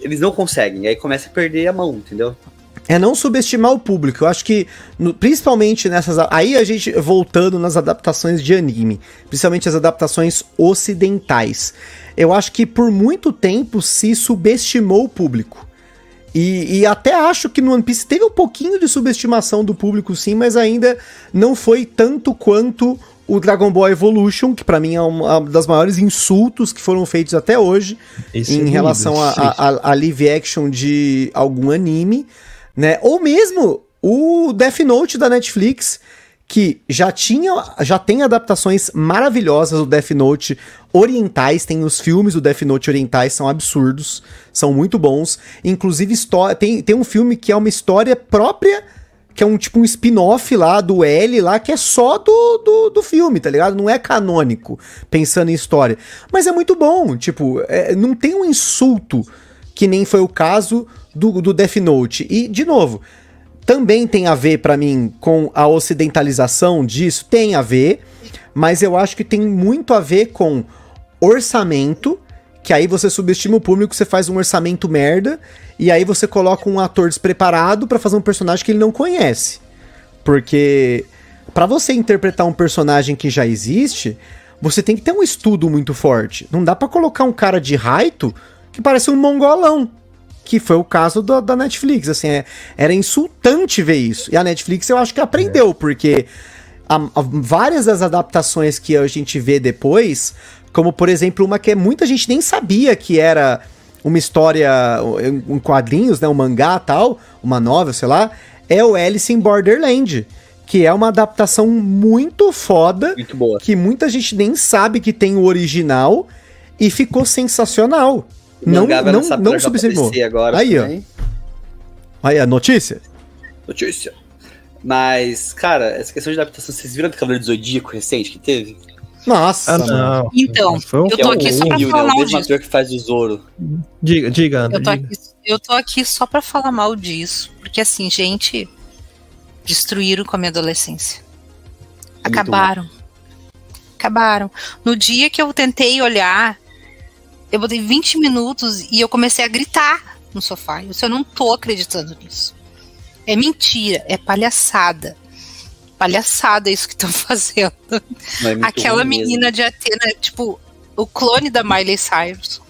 Speaker 2: Eles não conseguem, aí começa a perder a mão, entendeu?
Speaker 3: é não subestimar o público. Eu acho que, no, principalmente nessas. Aí a gente voltando nas adaptações de anime, principalmente as adaptações ocidentais. Eu acho que por muito tempo se subestimou o público. E, e, até acho que no One Piece teve um pouquinho de subestimação do público, sim, mas ainda não foi tanto quanto o Dragon Ball Evolution, que para mim é uma das maiores insultos que foram feitos até hoje Esse em é relação a, a, a, live action de algum anime né? Ou mesmo o Death Note da Netflix, que já tinha, já tem adaptações maravilhosas do Death Note orientais, tem os filmes do Death Note orientais, são absurdos, são muito bons. Inclusive, tem, tem um filme que é uma história própria que é um tipo um spin-off lá do L lá, que é só do, do, do filme, tá ligado? Não é canônico, pensando em história. Mas é muito bom, tipo, é, não tem um insulto que nem foi o caso do, do Death Note. E, de novo, também tem a ver para mim com a ocidentalização disso, tem a ver, mas eu acho que tem muito a ver com orçamento, que aí você subestima o público, você faz um orçamento merda, e aí você coloca um ator despreparado para fazer um personagem que ele não conhece. Porque para você interpretar um personagem que já existe, você tem que ter um estudo muito forte. Não dá para colocar um cara de raito que parece um mongolão. Que foi o caso do, da Netflix. Assim, é, era insultante ver isso. E a Netflix eu acho que aprendeu, porque a, a, várias das adaptações que a gente vê depois, como por exemplo uma que muita gente nem sabia que era uma história em quadrinhos, né, um mangá tal, uma novel, sei lá, é o Alice in Borderland, que é uma adaptação muito foda,
Speaker 2: Muito boa.
Speaker 3: que muita gente nem sabe que tem o original e ficou sensacional. Não, não, não subestimou.
Speaker 2: Agora
Speaker 3: Aí, ó.
Speaker 2: também.
Speaker 3: Aí a notícia?
Speaker 2: Notícia. Mas, cara, essa questão de adaptação, vocês viram do Cavaleiro do Zodíaco recente que teve?
Speaker 3: Nossa,
Speaker 1: Ah, não.
Speaker 4: Então,
Speaker 1: um
Speaker 4: eu tô
Speaker 2: é
Speaker 4: aqui só pra falar
Speaker 2: O
Speaker 4: mal disso.
Speaker 2: ator que faz o Zoro.
Speaker 1: Diga, diga, André.
Speaker 4: Eu tô, aqui, eu tô aqui só pra falar mal disso. Porque assim, gente, destruíram com a minha adolescência. Acabaram. Acabaram. No dia que eu tentei olhar, eu botei 20 minutos e eu comecei a gritar no sofá. Eu disse, eu não tô acreditando nisso. É mentira, é palhaçada. Palhaçada isso que estão [LAUGHS] fazendo.
Speaker 2: É muito
Speaker 4: Aquela
Speaker 2: ruim mesmo.
Speaker 4: menina de Atena, tipo, o clone da Miley Cyrus.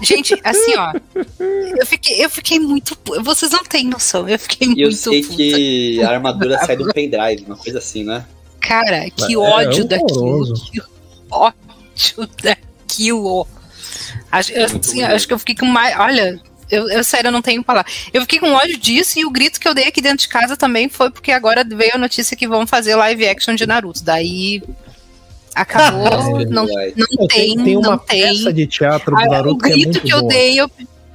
Speaker 4: Gente, assim, ó. [LAUGHS] Eu fiquei, eu fiquei muito. Vocês não têm noção. Eu fiquei
Speaker 2: E eu
Speaker 4: muito
Speaker 2: sei
Speaker 4: puta.
Speaker 2: que a armadura sai do pendrive, uma coisa assim, né?
Speaker 4: Cara, que
Speaker 1: É,
Speaker 4: ódio
Speaker 1: é
Speaker 4: daquilo.
Speaker 1: horroroso.
Speaker 4: Que ódio daquilo. Acho, eu, assim, acho que eu fiquei com mais. Olha, eu, eu sério, eu não tenho palavra. Eu fiquei com ódio disso e o grito que eu dei aqui dentro de casa também foi porque agora veio a notícia que vão fazer live action de Naruto. Daí. Acabou.
Speaker 2: É,
Speaker 4: não, não
Speaker 1: Pô,
Speaker 4: tem,
Speaker 1: tem uma
Speaker 4: não tem.
Speaker 1: peça de teatro do
Speaker 4: Ah,
Speaker 1: Naruto
Speaker 4: o
Speaker 1: que é
Speaker 4: grito
Speaker 1: muito
Speaker 4: que eu
Speaker 1: boa.
Speaker 4: dei, eu,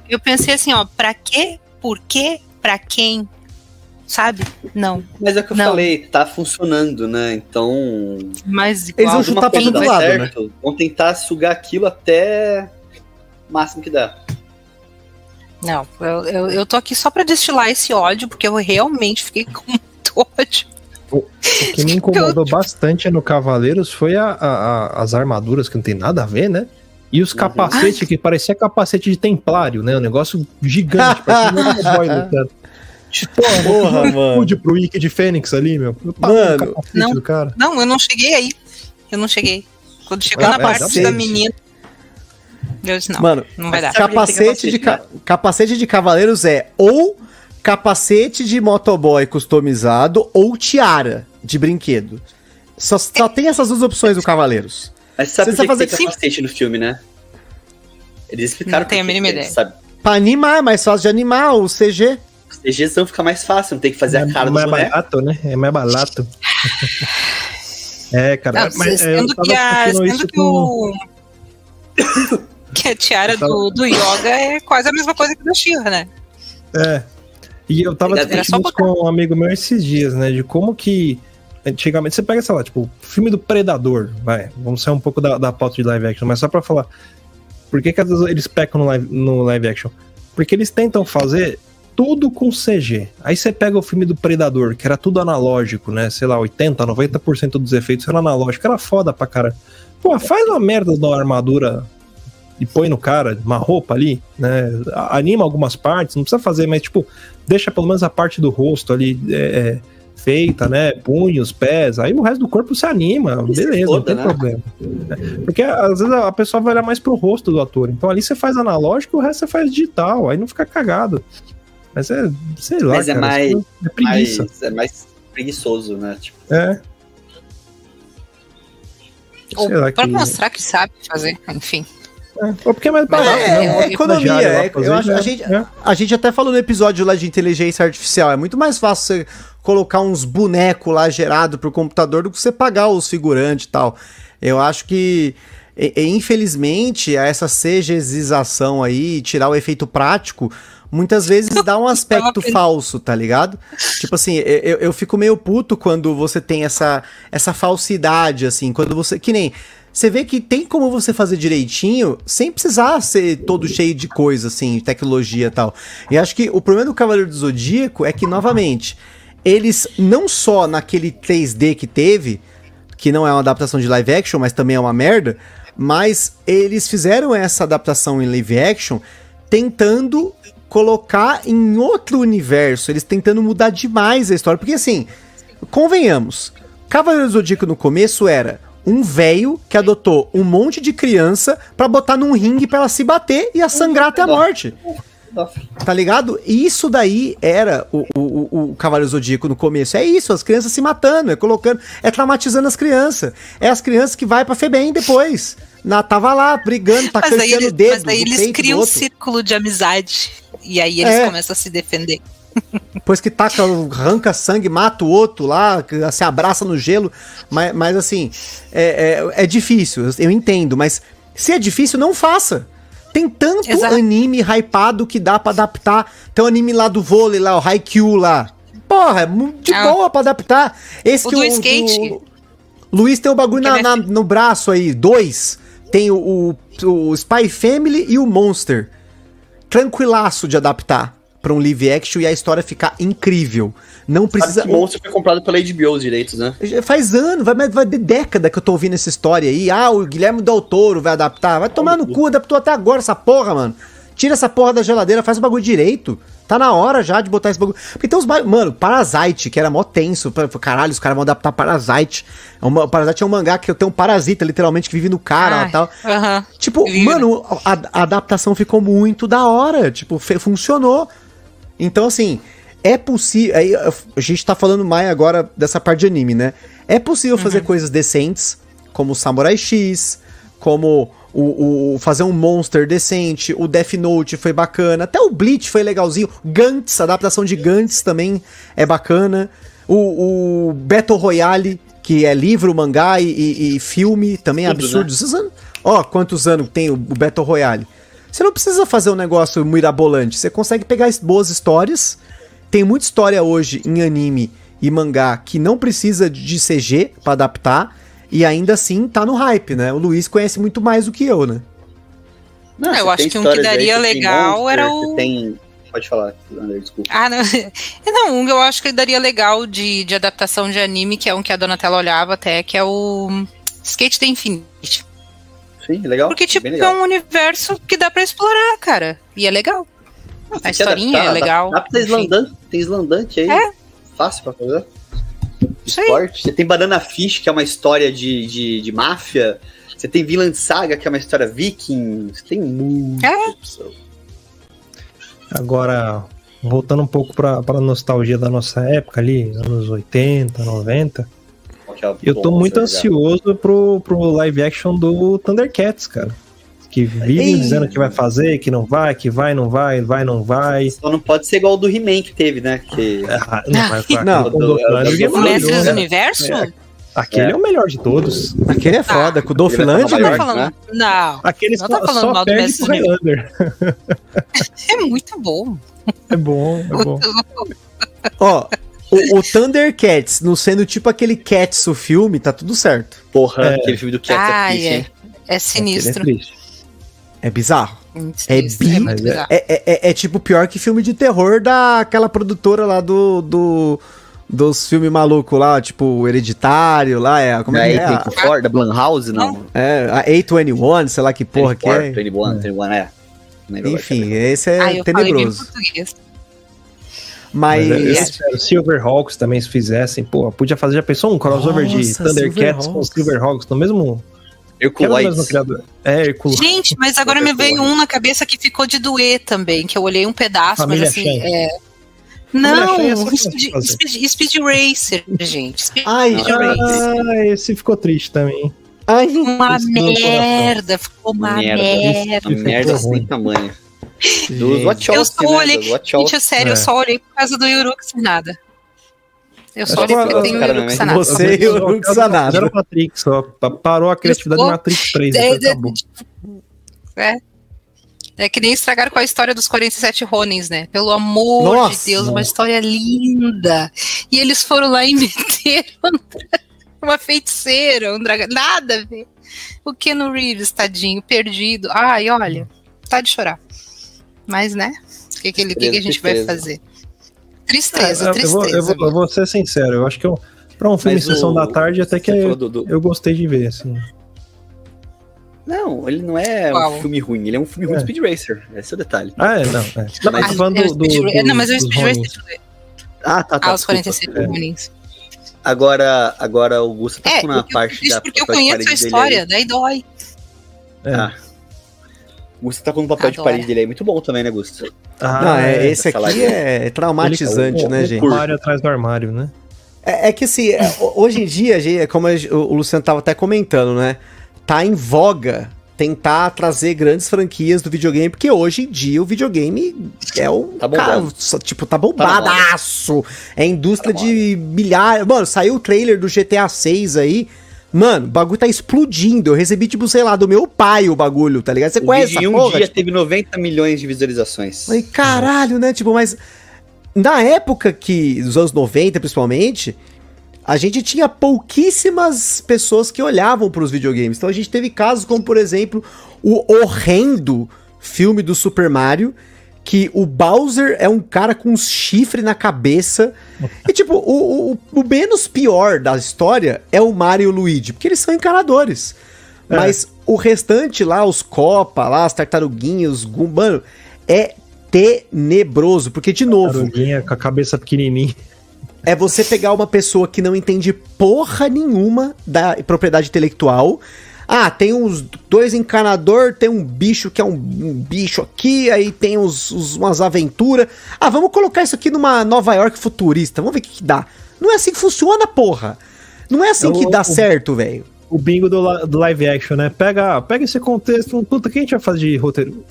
Speaker 4: eu pensei assim, ó, pra quê? Por quê? Pra quem? Sabe? Não.
Speaker 2: Mas é o que eu
Speaker 4: Não.
Speaker 2: falei, tá funcionando, né? Então.
Speaker 4: Mas
Speaker 3: Eles
Speaker 4: igual.
Speaker 3: vão chutar pra todo lado, né?
Speaker 2: certo, Vão tentar sugar aquilo até máximo que dá.
Speaker 4: Não, eu, eu, eu tô aqui só pra destilar esse ódio, porque eu realmente fiquei com muito ódio.
Speaker 1: O que me incomodou bastante no Cavaleiros foi a- a- a- as armaduras, que não tem nada a ver, né? E os capacetes, que parecia capacete de templário, né? Um negócio gigante, [LAUGHS] parecia um lutando. Porra,
Speaker 3: Porra, mano.
Speaker 1: Pude pro Wiki de Fênix ali, meu.
Speaker 3: Mano.
Speaker 1: o
Speaker 4: Não. Não, eu não cheguei aí. Eu não cheguei. Quando chegou
Speaker 1: Ah,
Speaker 4: na
Speaker 1: é,
Speaker 4: parte da menina. Eu disse, não,
Speaker 3: Mano,
Speaker 4: não vai dar.
Speaker 3: Capacete de,
Speaker 2: capacete,
Speaker 3: ca- capacete de cavaleiros é ou capacete de motoboy customizado ou tiara de brinquedo. Só, só tem essas duas opções do Cavaleiros.
Speaker 2: Mas sabe
Speaker 3: Você
Speaker 2: por que,
Speaker 3: sabe
Speaker 2: que tem
Speaker 3: fazer-
Speaker 2: capacete no filme, né? Eles explicaram
Speaker 4: Não tenho a mínima ideia.
Speaker 2: Sabe?
Speaker 3: Pra animar, é mais fácil de animar o CG.
Speaker 2: Os TGs vão ficar mais fácil, não tem que fazer a cara
Speaker 1: é
Speaker 2: do
Speaker 1: mais
Speaker 2: boneco.
Speaker 1: barato, né? É mais barato. [LAUGHS] é, cara.
Speaker 4: Não,
Speaker 1: mas é, eu
Speaker 4: sendo que, a, [COUGHS] [COUGHS] sendo que
Speaker 1: com-
Speaker 4: o. que a tiara
Speaker 1: tava-
Speaker 4: do, do yoga é quase a mesma coisa que da Shira, né?
Speaker 1: É. E eu tava
Speaker 2: Era
Speaker 1: discutindo com um amigo meu esses dias, né? De como que. Antigamente, você pega, sei lá, tipo, filme do Predador, vai. Vamos sair um pouco da, da pauta de live action, mas só pra falar. Por que, que às vezes eles pecam no live, no live action? Porque eles tentam fazer tudo com CG. Aí você pega o filme do Predador, que era tudo analógico, né? Sei lá, 80, 90% dos efeitos eram analógicos. Era foda pra cara. Pô, faz uma merda da armadura e põe no cara uma roupa ali, né? Anima algumas partes, não precisa fazer, mas tipo, deixa pelo menos a parte do rosto ali é, é, feita, né? Punhos, pés, aí o resto do corpo se anima,
Speaker 2: E
Speaker 1: beleza, não tem
Speaker 2: né?
Speaker 1: problema. Porque às vezes a pessoa vai olhar mais pro rosto do ator, então ali você faz analógico e o resto você faz digital, aí não fica cagado. Mas é, sei lá,
Speaker 2: Mas é
Speaker 1: cara,
Speaker 2: mais-
Speaker 1: isso é preguiça.
Speaker 2: Mas é mais preguiçoso, né? Tipo,
Speaker 1: É.
Speaker 4: Ou
Speaker 1: Sei lá
Speaker 4: pra
Speaker 1: que-
Speaker 4: mostrar que sabe fazer, enfim.
Speaker 1: É, porque é mais barato,
Speaker 3: É,
Speaker 1: né?
Speaker 3: é
Speaker 1: Uma
Speaker 3: economia, é- eu acho- a
Speaker 1: né?
Speaker 3: gente-
Speaker 1: É.
Speaker 3: A gente até falou no episódio lá de inteligência artificial. É muito mais fácil você colocar uns bonecos lá gerado pro computador do que você pagar os figurantes e tal. Eu acho que. E, e, infelizmente, essa CGização aí, tirar o efeito prático, muitas vezes dá um [LAUGHS] aspecto falso, tá ligado? Tipo assim, eu, eu fico meio puto quando você tem essa, essa falsidade, assim, quando você. Que nem. Você vê que tem como você fazer direitinho sem precisar ser todo cheio de coisa, assim, tecnologia e tal. E acho que o problema do Cavaleiro do Zodíaco é que, novamente, eles não só naquele 3D que teve, que não é uma adaptação de live action, mas também é uma merda, mas eles fizeram essa adaptação em live action tentando colocar em outro universo, eles tentando mudar demais a história, porque assim, convenhamos, Cavaleiro do Zodíaco no começo era um velho que adotou um monte de criança para botar num ringue para ela se bater e a sangrar até a morte. Tá ligado? E isso daí era o, o, o Cavaleiro Zodíaco no começo. É isso, as crianças se matando, é colocando, é traumatizando as crianças. É as crianças que vai pra FEBEM depois. Na, tava lá brigando, tacando o dedo. Mas
Speaker 4: aí eles criam um círculo de amizade. E aí eles é. começam a se defender.
Speaker 3: Depois que taca, arranca sangue, mata o outro lá, se abraça no gelo. Mas, mas assim, é, é, é difícil, eu entendo. Mas se é difícil, não faça. Tem tanto Exato. anime hypado que dá para adaptar. Tem o um anime lá do vôlei lá, o Haikyuu lá. Porra, é de ah. boa pra adaptar. Esse o que
Speaker 4: do o, skate. O,
Speaker 3: Luiz tem o bagulho na, na, no braço aí, dois. Tem o, o, o Spy Family e o Monster. Tranquilaço de adaptar para um live action e a história ficar incrível. Não precisa.
Speaker 2: Sabe que Monster foi comprado pela HBO os direitos, né?
Speaker 3: Faz ano, vai, vai de década que eu tô ouvindo essa história aí. Ah, o Guilherme Del Toro vai adaptar. Vai tomar no cu, adaptou até agora essa porra, mano. Tira essa porra da geladeira, faz o bagulho direito. Tá na hora já de botar esse bagulho. Porque tem uns. Mano, Parasite, que era mó tenso. Caralho, os caras vão adaptar Parasite. É uma, Parasite é um mangá que tem um parasita, literalmente, que vive no cara e tal. Uh -huh. Tipo, mano, a, a, adaptação ficou muito da hora. Tipo, funcionou. Então, assim, é possível. Aí, a gente tá falando mais agora dessa parte de anime, né? É possível uhum. fazer coisas decentes, como Samurai X, como o, o, fazer um monster decente, o Death Note foi bacana, até o Bleach foi legalzinho, Gantz, a adaptação de Gantz também é bacana, o, o Battle Royale, que é livro, mangá e, e, e filme, também é absurdo. Né? Ó, quantos anos tem o, o Battle Royale? Você não precisa fazer um negócio mirabolante. Você consegue pegar boas histórias. Tem muita história hoje em anime e mangá que não precisa de CG para adaptar. E ainda assim tá no hype, né? O Luiz conhece muito mais do que eu, né?
Speaker 4: Não, eu acho que um que daria legal monster, era o.
Speaker 2: Tem... Pode falar, André, desculpa.
Speaker 4: Ah, não. [LAUGHS] não, um eu acho que daria legal de, de adaptação de anime, que é um que a Donatella olhava até, que é o Skate the Infinite.
Speaker 2: Sim, legal.
Speaker 4: Porque, tipo, é um universo que dá pra explorar, cara. E é legal. Ah, a historinha adaptar, é legal.
Speaker 2: Dá, dá pra ter islandante, tem islandante aí. É. Fácil pra fazer. Esporte. Você tem Banana Fish, que é uma história de, de, de máfia. Você tem Vinland Saga, que é uma história viking. Você tem muita é. opção.
Speaker 1: Agora, voltando um pouco pra, pra nostalgia da nossa época ali, anos 80, 90 eu tô muito ansioso pro, pro live action do Thundercats, cara. Que vivem Ei. dizendo que vai fazer, que não vai, que vai, não vai, vai, não vai.
Speaker 2: Só não pode ser igual o do He-Man que teve, né? Que...
Speaker 1: Ah, não, mas, não, o do,
Speaker 4: do, Mestres do Universo? É.
Speaker 1: Aquele é. é. o melhor de todos.
Speaker 3: Aquele é foda, ah, com o Dolph Lundgren.
Speaker 4: Não, falando, né? não.
Speaker 1: Aquele não tá falando mal do Mestre Highlander. [LAUGHS]
Speaker 4: É muito bom.
Speaker 1: É bom, é bom.
Speaker 3: Ó, o, o, Thundercats, não sendo tipo aquele Cats o filme, tá tudo certo.
Speaker 2: Porra, é. aquele filme do Cats é
Speaker 4: ah, é triste, é. é sinistro.
Speaker 3: É, é bizarro. É, bi é, é, é, é, tipo pior que filme de terror daquela produtora lá do, do dos filmes malucos lá, tipo Hereditário lá, é, como é,
Speaker 2: é, é? A... da Blumhouse, não.
Speaker 3: É, a A21, sei lá que porra que é.
Speaker 2: 21, 21, é.
Speaker 3: Enfim, esse é ah, tenebroso. Mas, Mas eu
Speaker 1: espero, Silverhawks também se fizessem, pô, podia fazer, já pensou um crossover Nossa, de Thundercats com Silverhawks no mesmo
Speaker 2: Herculoides.
Speaker 1: É.
Speaker 4: Gente, mas agora me veio um na cabeça que ficou de doer também, que eu olhei um pedaço, Família mas assim, é... Não, é Speed, Speed, Speed, Racer, gente. Speed
Speaker 1: Ai, Racer. Ah, esse ficou triste também.
Speaker 4: Ai, uma merda, ficou uma merda. Merda,
Speaker 2: merda sem tamanho.
Speaker 4: Dos Wachowski, eu só né? olhei, gente, sério, é. eu só olhei por causa do Yuruki sem nada. Eu só olhei
Speaker 1: que
Speaker 4: porque
Speaker 1: eu-
Speaker 4: tem o
Speaker 2: cara,
Speaker 4: Yuru
Speaker 2: né?
Speaker 4: Kusanagi.
Speaker 3: Você e o Sanada.
Speaker 1: Era Matrix, só pa- parou a criatividade de Matrix 3. [LAUGHS]
Speaker 4: É,
Speaker 1: depois
Speaker 4: é,
Speaker 1: acabou.
Speaker 4: É. É que nem estragaram com a história dos 47 Ronins, né? Pelo amor
Speaker 3: Nossa,
Speaker 4: de Deus, uma
Speaker 1: nossa.
Speaker 4: história linda. E eles foram lá e [LAUGHS] meteram uma feiticeira, um dragão. Nada a ver. O Keanu Reeves, tadinho, perdido. Ai, olha, tá de chorar. Mas, né? O que, que, ele, que, que a gente vai
Speaker 2: Tristeza.
Speaker 4: fazer? Tristeza,
Speaker 1: É, eu,
Speaker 4: tristeza.
Speaker 1: vou, eu, vou, eu vou ser sincero, eu acho que eu, pra um filme
Speaker 2: Mas
Speaker 1: Sessão
Speaker 2: o-
Speaker 1: da Tarde, até que eu,
Speaker 2: do- do-
Speaker 1: eu gostei de ver, assim.
Speaker 2: Não, ele não é
Speaker 4: Qual?
Speaker 2: um filme ruim, ele é um filme ruim
Speaker 1: É.
Speaker 2: de Speed Racer. Esse é o detalhe.
Speaker 1: Ah, é, não. É. Não, mas
Speaker 4: Ah, é
Speaker 1: do, do, do-
Speaker 4: Não, mas é o Speed. Racer.
Speaker 2: Ah, tá, tá.
Speaker 4: Ah, os
Speaker 2: desculpa.
Speaker 4: 47
Speaker 1: É.
Speaker 2: Agora, agora o Gusto tá
Speaker 4: É,
Speaker 2: com uma parte
Speaker 4: isso
Speaker 2: da
Speaker 4: porque eu conheço a história,
Speaker 2: aí.
Speaker 4: daí dói.
Speaker 1: É.
Speaker 2: Ah. O Gusto tá com um papel de
Speaker 4: Adora.
Speaker 2: parede dele aí muito bom também, né, Gusto?
Speaker 1: Ah,
Speaker 3: Não, é, esse
Speaker 2: essa
Speaker 3: aqui
Speaker 2: live.
Speaker 3: é traumatizante,
Speaker 1: Ele-
Speaker 3: né,
Speaker 1: o-
Speaker 3: gente?
Speaker 1: O armário atrás do armário, né?
Speaker 3: É, é que assim, é, ho- hoje em dia, gente, é como o Luciano tava até comentando, né? Tá em voga tentar trazer grandes franquias do videogame, porque hoje em dia o videogame é um.
Speaker 2: Tá
Speaker 3: cara, tipo, tá bombadaço. É indústria
Speaker 2: Tá
Speaker 3: de milhares. Mano, saiu o trailer do GTA 6 aí. Mano, o bagulho tá explodindo. Eu recebi, tipo, sei lá, do meu pai o bagulho, tá ligado? Você
Speaker 2: O
Speaker 3: conhece
Speaker 2: vídeo
Speaker 3: essa
Speaker 2: um
Speaker 3: porra?
Speaker 2: dia
Speaker 3: Tipo,
Speaker 2: teve 90 milhões de visualizações.
Speaker 3: Falei, caralho, né? Tipo, mas na época que, dos anos 90 principalmente, a gente tinha pouquíssimas pessoas que olhavam para os videogames. Então a gente teve casos como, por exemplo, o horrendo filme do Super Mario, que o Bowser é um cara com um chifre na cabeça. E, tipo, o, o, o menos pior da história é o Mario e o Luigi, porque eles são encanadores.
Speaker 1: É.
Speaker 3: Mas o restante lá, os Copa, lá, as tartaruguinhas, os Gum, mano, é tenebroso. Porque, de novo,
Speaker 1: Taruguinha com a cabeça pequenininha.
Speaker 3: é você pegar uma pessoa que não entende porra nenhuma da propriedade intelectual. Ah, tem uns dois encanador, tem um bicho que é um, um bicho aqui, aí tem uns, uns- umas aventuras. Ah, vamos colocar isso aqui numa Nova York futurista, vamos ver o que, que dá. Não é assim que funciona, porra. Não é assim que dá
Speaker 1: o-
Speaker 3: certo, velho.
Speaker 1: O bingo do, do live action, né? Pega, pega esse contexto, puta, o que a gente vai fazer de roteiro?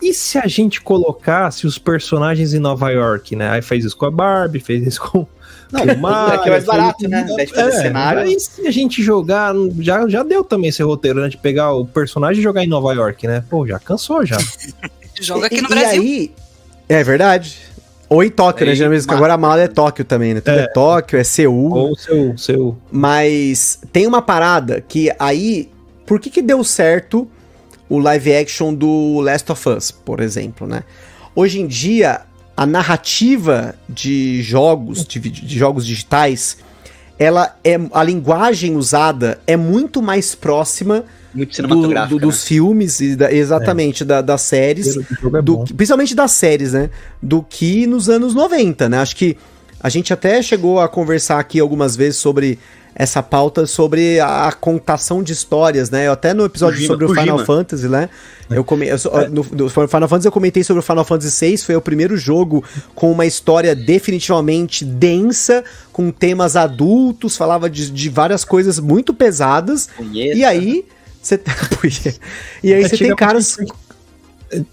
Speaker 1: E se a gente colocasse os personagens em Nova York, né? Aí fez isso com a Barbie, fez isso com,
Speaker 2: Não,
Speaker 1: com o Mario,
Speaker 2: aqui é mais
Speaker 1: fez
Speaker 2: barato, né? Fazer cenário.
Speaker 1: Aí se a gente jogar, já, já deu também esse roteiro, né? De pegar o personagem e jogar em Nova York, né? Pô, já cansou já. [LAUGHS]
Speaker 4: Joga aqui
Speaker 3: E-
Speaker 4: no
Speaker 3: e
Speaker 4: Brasil.
Speaker 3: aí, é verdade. Ou em Tóquio, né?
Speaker 2: Aí,
Speaker 3: Geralmente, que agora a mala é Tóquio também, né? Tudo é,
Speaker 1: É.
Speaker 3: Tóquio, é Seul.
Speaker 1: Ou seu, seu
Speaker 3: Mas tem uma parada que aí. Por que, que deu certo o live action do Last of Us, por exemplo, né? Hoje em dia, a narrativa de jogos, de, de jogos digitais, ela é. A linguagem usada é muito mais próxima
Speaker 2: Muito
Speaker 3: do- do- dos filmes, e da- exatamente, da- das séries
Speaker 1: é
Speaker 3: do principalmente das séries, né? Do que nos anos 90, né? Acho que a gente até chegou a conversar aqui algumas vezes sobre essa pauta sobre a, a contação de histórias, né? Eu até no episódio
Speaker 2: Kojima,
Speaker 3: sobre o
Speaker 2: Kojima.
Speaker 3: Final Fantasy, né? Eu come, eu, só- no, no Final Fantasy eu comentei sobre o Final Fantasy VI, foi o primeiro jogo com uma história definitivamente densa, com temas adultos, falava de, de várias coisas muito pesadas.
Speaker 2: Punheta.
Speaker 3: E aí, você [LAUGHS] E aí você tem caras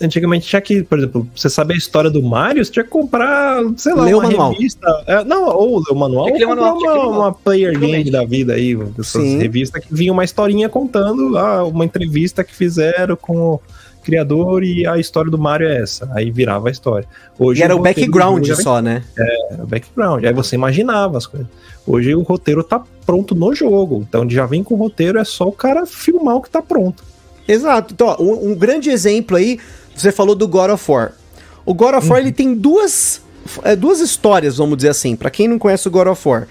Speaker 1: Antigamente tinha que, por exemplo, você saber a história do Mario, você tinha que comprar, sei lá,
Speaker 3: Ler o
Speaker 1: uma
Speaker 3: manual.
Speaker 1: revista. É, não, ou ler o manual, ou
Speaker 2: o
Speaker 1: comprar
Speaker 2: manual, o
Speaker 1: uma,
Speaker 2: manual.
Speaker 1: uma player game da vida aí, essas
Speaker 3: Sim.
Speaker 1: revistas que vinha uma historinha contando ah, uma entrevista que fizeram com o criador e a história do Mario é essa. Aí virava a história. Hoje
Speaker 3: E era o
Speaker 1: do
Speaker 3: background
Speaker 1: já
Speaker 3: só, né?
Speaker 1: Era o background. Aí você imaginava as coisas. Hoje o roteiro tá pronto no jogo. Então já vem com o roteiro, é só o cara filmar o que tá pronto.
Speaker 3: Exato. Então, ó, um, um grande exemplo aí, você falou do God of War. O God of War ele tem duas, é, duas histórias, vamos dizer assim, Pra quem não conhece o God of War.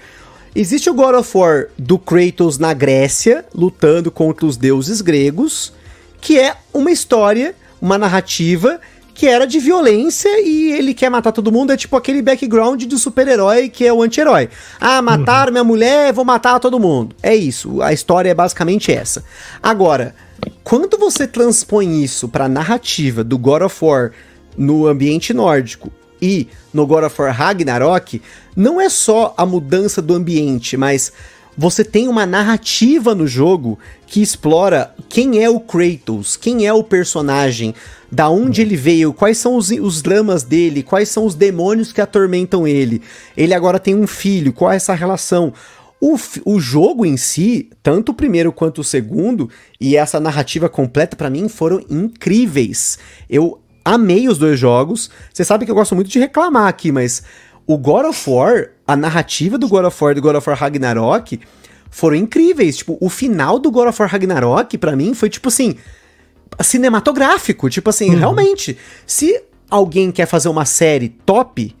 Speaker 3: Existe o God of War do Kratos na Grécia, lutando contra os deuses gregos, que é uma história, uma narrativa que era de violência e ele quer matar todo mundo, é tipo aquele background do super-herói que é o anti-herói. Ah, mataram minha mulher, vou matar todo mundo. É isso, a história é basicamente essa. Agora, quando você transpõe isso pra narrativa do God of War no ambiente nórdico e no God of War Ragnarok, não é só a mudança do ambiente, mas você tem uma narrativa no jogo que explora quem é o Kratos, quem é o personagem, da onde ele veio, quais são os, os dramas dele, quais são os demônios que atormentam ele. Ele agora tem um filho, qual é essa relação? O, o jogo em si, tanto o primeiro quanto o segundo, e essa narrativa completa pra mim foram incríveis. Eu amei os dois jogos. Você sabe que eu gosto muito de reclamar aqui, mas o God of War, a narrativa do God of War e do God of War Ragnarok foram incríveis. Tipo, o final do God of War Ragnarok, pra mim, foi tipo assim cinematográfico. Tipo assim, realmente, se alguém quer fazer uma série top,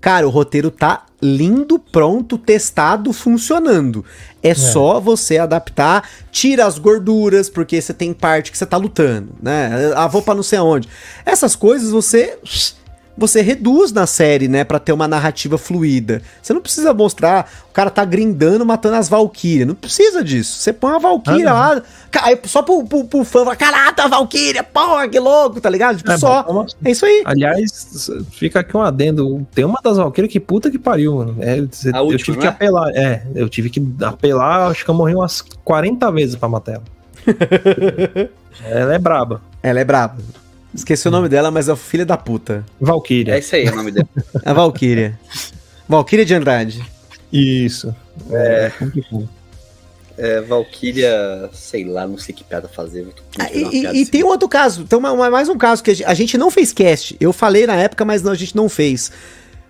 Speaker 3: cara, o roteiro tá lindo, pronto, testado, funcionando. É, só você adaptar, tira as gorduras, porque você tem parte que você tá lutando, né? Vou pra não sei aonde. Essas coisas você você reduz na série, né, Pra ter uma narrativa fluida. Você não precisa mostrar o cara tá grindando, matando as Valkyrias. Não precisa disso. Você põe uma Valkyria
Speaker 1: Ah,
Speaker 3: lá, aí só pro, pro, pro fã falar, caraca, a Valkyria, porra, que louco, tá ligado? Tipo,
Speaker 1: É,
Speaker 3: só.
Speaker 1: bom,
Speaker 3: É isso aí.
Speaker 1: Aliás, fica aqui um adendo. Tem uma das Valkyrias que puta que pariu, mano. É, cê-
Speaker 2: A
Speaker 1: eu
Speaker 2: última,
Speaker 1: tive que
Speaker 2: né?
Speaker 1: apelar. É, eu tive que apelar, acho que eu morri umas 40 vezes pra matar ela. [LAUGHS] ela é braba.
Speaker 3: Ela é braba. Esqueci o nome dela, mas é o filho da puta.
Speaker 1: Valkyria.
Speaker 2: É isso aí o nome dele.
Speaker 3: A Valkyria. Valkyria de Andrade.
Speaker 1: Isso. É, complicado.
Speaker 2: É, Valkyria, sei lá, não sei que piada fazer.
Speaker 3: Ah, e,
Speaker 2: piada
Speaker 3: e
Speaker 2: assim.
Speaker 3: tem um outro caso, tem uma- uma- mais um caso que a gente, a gente não fez cast. Eu falei na época, mas não, a gente não fez.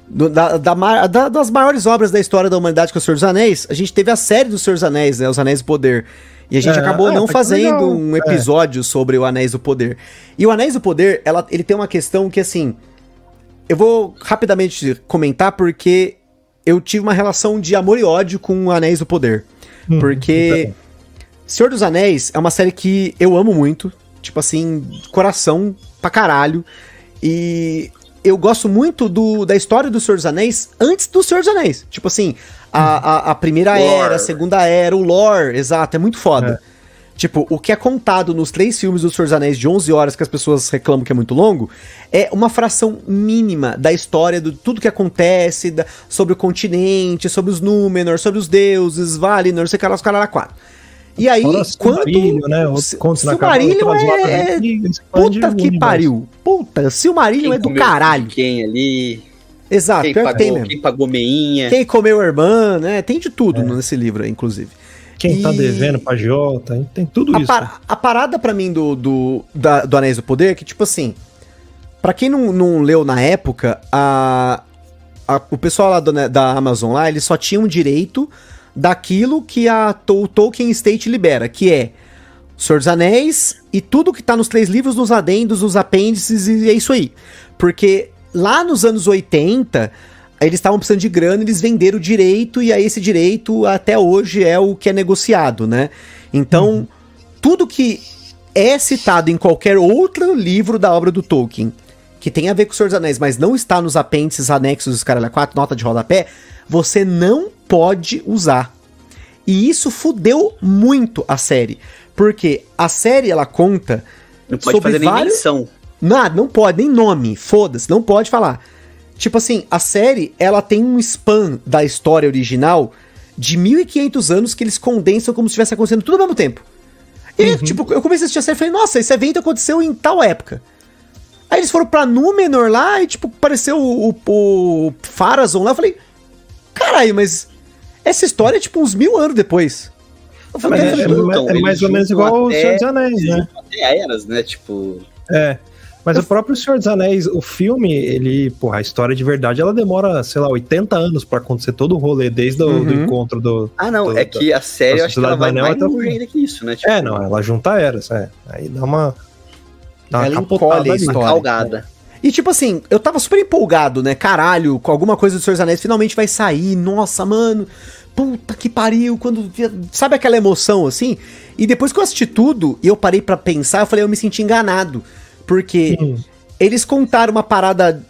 Speaker 3: Do- da- da da- das maiores obras da história da humanidade, que é o Senhor dos Anéis, a gente teve a série do Senhor dos Anéis, né? Os Anéis do Poder. E a gente
Speaker 1: É,
Speaker 3: acabou
Speaker 1: é,
Speaker 3: não fazendo
Speaker 1: legal.
Speaker 3: um
Speaker 1: É.
Speaker 3: episódio sobre o Anéis do Poder. E o Anéis do Poder, ela, ele tem uma questão que, assim. Eu vou rapidamente comentar porque eu tive uma relação de amor e ódio com o Anéis do Poder.
Speaker 1: Hum,
Speaker 3: Porque Senhor dos Anéis é uma série que eu amo muito. Tipo assim, coração pra caralho. E eu gosto muito do, da história do Senhor dos Anéis antes do Senhor dos Anéis. Tipo assim, a, a, a primeira
Speaker 2: Lore.
Speaker 3: era, a segunda era, o lore, exato, é muito foda. Tipo, o que é contado nos três filmes do Senhor dos Anéis de 11 horas que as pessoas reclamam que é muito longo, é uma fração mínima da história, de tudo que acontece, da- sobre o continente, sobre os Númenor, sobre os deuses, Valinor, não sei o que lá, os caras quatro. E aí,
Speaker 1: Fora
Speaker 3: quando...
Speaker 1: Silmarillion, né? Na
Speaker 3: Silmarillion
Speaker 1: capa,
Speaker 3: é-
Speaker 1: que expande
Speaker 3: Puta
Speaker 1: o
Speaker 3: que pariu. Puta, Silmarillion é do caralho.
Speaker 2: Quem ali?
Speaker 3: Exato,
Speaker 2: Quem
Speaker 3: pior que tem
Speaker 2: pagou,
Speaker 3: mesmo.
Speaker 2: quem pagou meinha?
Speaker 3: Quem comeu a irmã, né? Tem de tudo
Speaker 1: É.
Speaker 3: nesse livro aí, inclusive.
Speaker 1: Quem tá
Speaker 3: E-
Speaker 1: devendo pra Jota, tem tudo
Speaker 3: A,
Speaker 1: isso.
Speaker 3: par- a parada pra mim do, do, da- do Anéis do Poder é que, tipo assim, pra quem não, não leu na época, a, a- o pessoal lá do- né, da Amazon lá, eles só tinham direito daquilo que a, o Tolkien State libera, que é Senhor dos Anéis e tudo que tá nos três livros, nos adendos, nos apêndices, e é isso aí. Porque lá nos anos 80, eles estavam precisando de grana, eles venderam o direito, e aí esse direito até hoje é o que é negociado, né? Então, tudo que é citado em qualquer outro livro da obra do Tolkien, que tem a ver com o Senhor dos Anéis, mas não está nos apêndices, anexos dos Caralho 4, nota de rodapé, você não pode usar. E isso fudeu muito a série. Porque a série, ela conta
Speaker 2: Não pode
Speaker 3: sobre
Speaker 2: fazer nem
Speaker 3: vários-
Speaker 2: menção.
Speaker 3: Nada, não pode, nem nome, foda-se, não pode falar. Tipo assim, a série, ela tem um span da história original de 1500 anos que eles condensam como se estivesse acontecendo tudo ao mesmo tempo. E, tipo, eu comecei a assistir a série e falei, nossa, esse evento aconteceu em tal época. Aí eles foram pra Númenor lá e, tipo, apareceu o, o, o Farazon lá. Eu falei, caralho, mas essa história é, tipo, uns mil anos depois. Eu
Speaker 1: Mas
Speaker 3: falei,
Speaker 1: é, é, é mais ou menos igual o
Speaker 2: até-
Speaker 1: Senhor dos Anéis, né?
Speaker 2: Até eras, né? Tipo,
Speaker 1: É. Mas o próprio Senhor dos Anéis, o filme, ele, porra, a história de verdade, ela demora, sei lá, 80 anos pra acontecer todo o rolê, desde o do
Speaker 3: Uhum.
Speaker 1: encontro do.
Speaker 2: ah, não,
Speaker 1: Do-
Speaker 2: é que a série eu acho que ela vai
Speaker 1: Anel
Speaker 2: mais
Speaker 1: até o
Speaker 2: longe ainda que isso, né? Tipo,
Speaker 1: É, não, ela junta eras, é. Aí dá uma. Dá uma
Speaker 3: Ela encolhe a
Speaker 2: uma
Speaker 3: história.
Speaker 2: calgada.
Speaker 3: E tipo assim, eu tava super empolgado, né? Caralho, com alguma coisa do Senhor dos Anéis finalmente vai sair. Nossa, mano. Puta que pariu. Quando. Sabe aquela emoção assim? E depois que eu assisti tudo e eu parei pra pensar, eu falei, eu me senti enganado. Porque
Speaker 1: Hum.
Speaker 3: eles contaram uma parada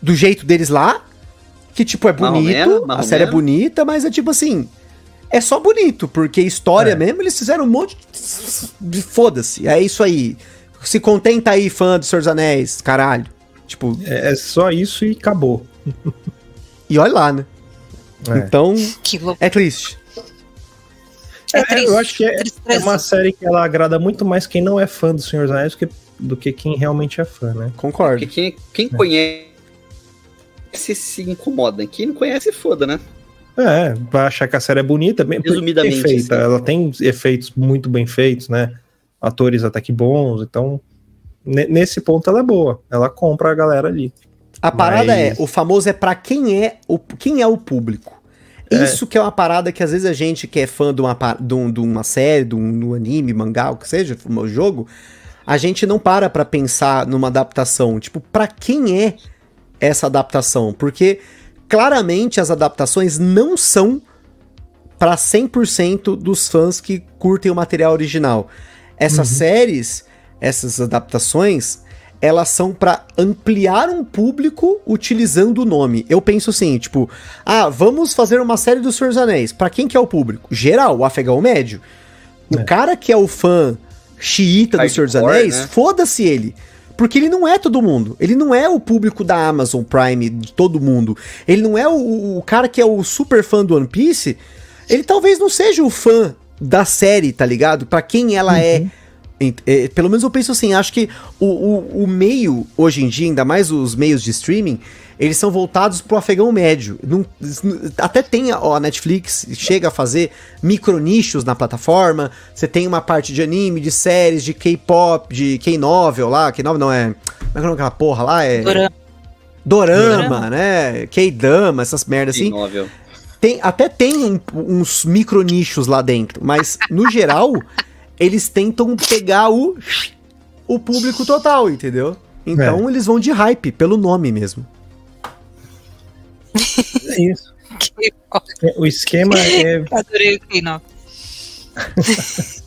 Speaker 3: do jeito deles lá. Que, tipo, é bonito.
Speaker 2: mais
Speaker 3: a série é bonita, mas é tipo assim. É só bonito, porque história
Speaker 1: É.
Speaker 3: mesmo, eles fizeram um monte de. Foda-se. É isso aí. Se contenta aí, fã do Senhor dos Anéis, caralho. Tipo,
Speaker 1: É, é só isso e acabou. [LAUGHS]
Speaker 3: e olha lá, né?
Speaker 1: É.
Speaker 3: Então,
Speaker 4: Que louco.
Speaker 3: é triste.
Speaker 4: É,
Speaker 1: É,
Speaker 4: triste.
Speaker 1: eu acho que é, é uma série que ela agrada muito mais quem não é fã do Senhor dos Anéis do que, do que quem realmente é fã, né?
Speaker 3: Concordo.
Speaker 2: Porque quem, quem conhece se incomoda. Quem não conhece, foda, né?
Speaker 1: É, vai achar que a série é bonita, bem
Speaker 2: Resumidamente,
Speaker 1: bem feita.
Speaker 2: assim.
Speaker 1: Ela tem efeitos muito bem feitos, né? Atores até que bons, então ne- nesse ponto ela é boa. Ela compra a galera ali.
Speaker 3: A parada
Speaker 1: Mas-
Speaker 3: é, o famoso é pra quem é o, quem é o público.
Speaker 1: É.
Speaker 3: Isso que é uma parada que às vezes a gente que é fã de uma, de um- de uma série, de um, de um anime, mangá, o que seja, um jogo, a gente não para pra pensar numa adaptação. Tipo, pra quem é essa adaptação? Porque claramente as adaptações não são pra 100% dos fãs que curtem o material original. Essas séries, essas adaptações, elas são pra ampliar um público utilizando o nome. Eu penso assim, tipo, ah, vamos fazer uma série do Senhor dos Anéis. Pra quem que é o público? Geral, o afegão médio. O
Speaker 1: É.
Speaker 3: cara que é o fã xiita do Senhor dos Anéis,
Speaker 2: né?
Speaker 3: foda-se ele. Porque ele não é todo mundo. Ele não é o público da Amazon Prime de todo mundo. Ele não é o, o cara que é o super fã do One Piece. Ele talvez não seja o fã da série, tá ligado? Pra quem ela é. Ent- é, Pelo menos eu penso assim, acho que o, o, o meio, hoje em dia, ainda mais os meios de streaming, eles são voltados pro afegão médio. Não- até tem a, ó, a Netflix, chega a fazer micronichos na plataforma. Você tem uma parte de anime, de séries, de K-pop, de K-novel lá. K-novel não é. Como é que é daquela porra lá? É.
Speaker 4: Dorama.
Speaker 3: Dorama, né? K-dama, essas merdas assim.
Speaker 2: Novel.
Speaker 3: Tem, até tem um- uns micronichos lá dentro, mas no geral, [LAUGHS] eles tentam pegar o, o público total, entendeu? Então eles vão de hype, pelo nome mesmo.
Speaker 1: É isso. O esquema é. [LAUGHS]
Speaker 4: Adorei o K9. [LAUGHS]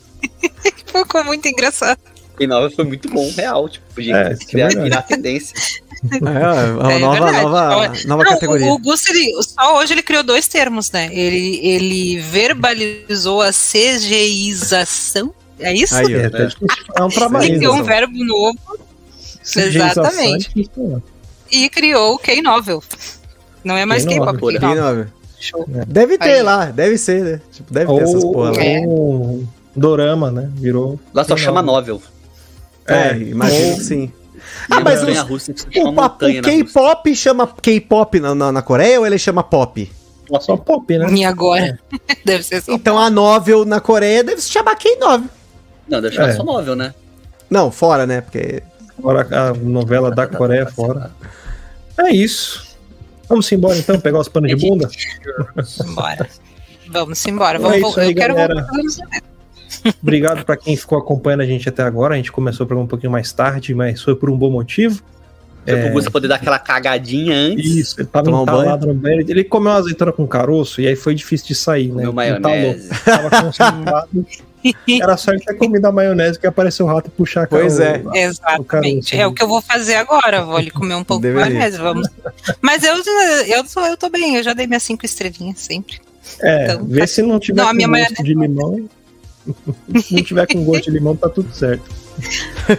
Speaker 4: Ficou muito engraçado.
Speaker 2: E Novel foi muito bom, real. Tipo, podia
Speaker 1: É, isso é
Speaker 2: criar, virar tendência.
Speaker 3: É, uma
Speaker 4: É
Speaker 3: nova,
Speaker 4: verdade.
Speaker 3: nova, nova
Speaker 4: Não,
Speaker 3: categoria.
Speaker 4: O, o Gus, ele, só hoje ele criou dois termos, né? Ele, ele verbalizou a CGIzação. É isso?
Speaker 3: Aí.
Speaker 1: É, difícil falar um trabalho.
Speaker 4: Ele criou um
Speaker 1: né?
Speaker 4: verbo novo exatamente.
Speaker 1: é difícil falar.
Speaker 4: e criou o K-Novel. Não é mais K-pop. Show.
Speaker 3: Deve ter
Speaker 4: Aí.
Speaker 3: lá, deve ser, né? Tipo, deve ter essas
Speaker 1: Ou,
Speaker 3: porra lá.
Speaker 4: É.
Speaker 1: ou Dorama, né? Virou.
Speaker 2: Lá só chama Novel.
Speaker 3: É,
Speaker 1: É,
Speaker 3: imagino
Speaker 1: ou-
Speaker 3: que sim. Ah, mas os-
Speaker 2: chama
Speaker 3: O, o
Speaker 2: na Rússia.
Speaker 3: K-pop chama K-pop na, na, na Coreia ou ele chama pop?
Speaker 1: Só pop, né?
Speaker 4: E agora? [LAUGHS] Deve ser só.
Speaker 3: Então a novel na Coreia deve se chamar K-novel.
Speaker 2: Não, deve chamar
Speaker 1: É.
Speaker 2: só Novel, né?
Speaker 3: Não, fora, né? Porque
Speaker 1: Agora a novela da Coreia fora. É isso. Vamos embora então, pegar os panos de bunda?
Speaker 4: Bora. Vamos embora.
Speaker 1: É
Speaker 4: Vamos,
Speaker 1: isso
Speaker 4: vol-
Speaker 1: aí,
Speaker 4: eu quero
Speaker 1: galera. Obrigado pra quem ficou acompanhando a gente até agora. A gente começou o programa um pouquinho mais tarde, mas foi por um bom motivo.
Speaker 2: Foi
Speaker 1: É.
Speaker 2: pro Gusta poder dar aquela cagadinha antes.
Speaker 1: Isso, ele tava
Speaker 3: Tomar um
Speaker 1: entalado no banheiro. Ele comeu uma azeitona com caroço e aí foi difícil de sair, né?
Speaker 2: Meu
Speaker 1: Entalou.
Speaker 2: maionese.
Speaker 1: Tava constipado. Era só ele ter comido a maionese que apareceu o rato e puxar a
Speaker 3: Pois é.
Speaker 4: Exatamente.
Speaker 1: caroço,
Speaker 4: É o que eu vou fazer agora. Vou ali comer um pouco
Speaker 3: Deveria.
Speaker 4: mais. Vamos. Mas eu, eu, tô, eu tô bem. Eu já dei minhas cinco estrelinhas sempre.
Speaker 1: É,
Speaker 4: Então,
Speaker 1: vê
Speaker 4: tá-
Speaker 1: se não tiver
Speaker 4: Não, a
Speaker 1: com
Speaker 4: minha
Speaker 1: gosto de limão. [LAUGHS] se não tiver com gosto de limão, tá tudo certo.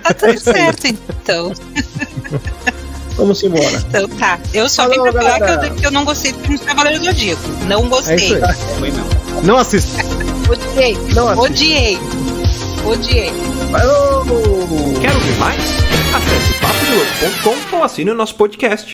Speaker 4: Tá tudo certo, então. [LAUGHS]
Speaker 1: Vamos embora. [LAUGHS]
Speaker 4: Então tá. Eu só
Speaker 1: Falou,
Speaker 4: vim pra falar que eu, que eu não gostei do filme do Cavaleiro do Zodíaco. Não
Speaker 3: é
Speaker 4: gostei.
Speaker 3: isso aí.
Speaker 2: Foi mesmo.
Speaker 3: Não assista.
Speaker 4: Odiei.
Speaker 1: Não assista.
Speaker 4: Odiei. Odiei.
Speaker 1: Falou!
Speaker 6: Quer ouvir mais? Acesse papodelouco.com ou assine o nosso podcast.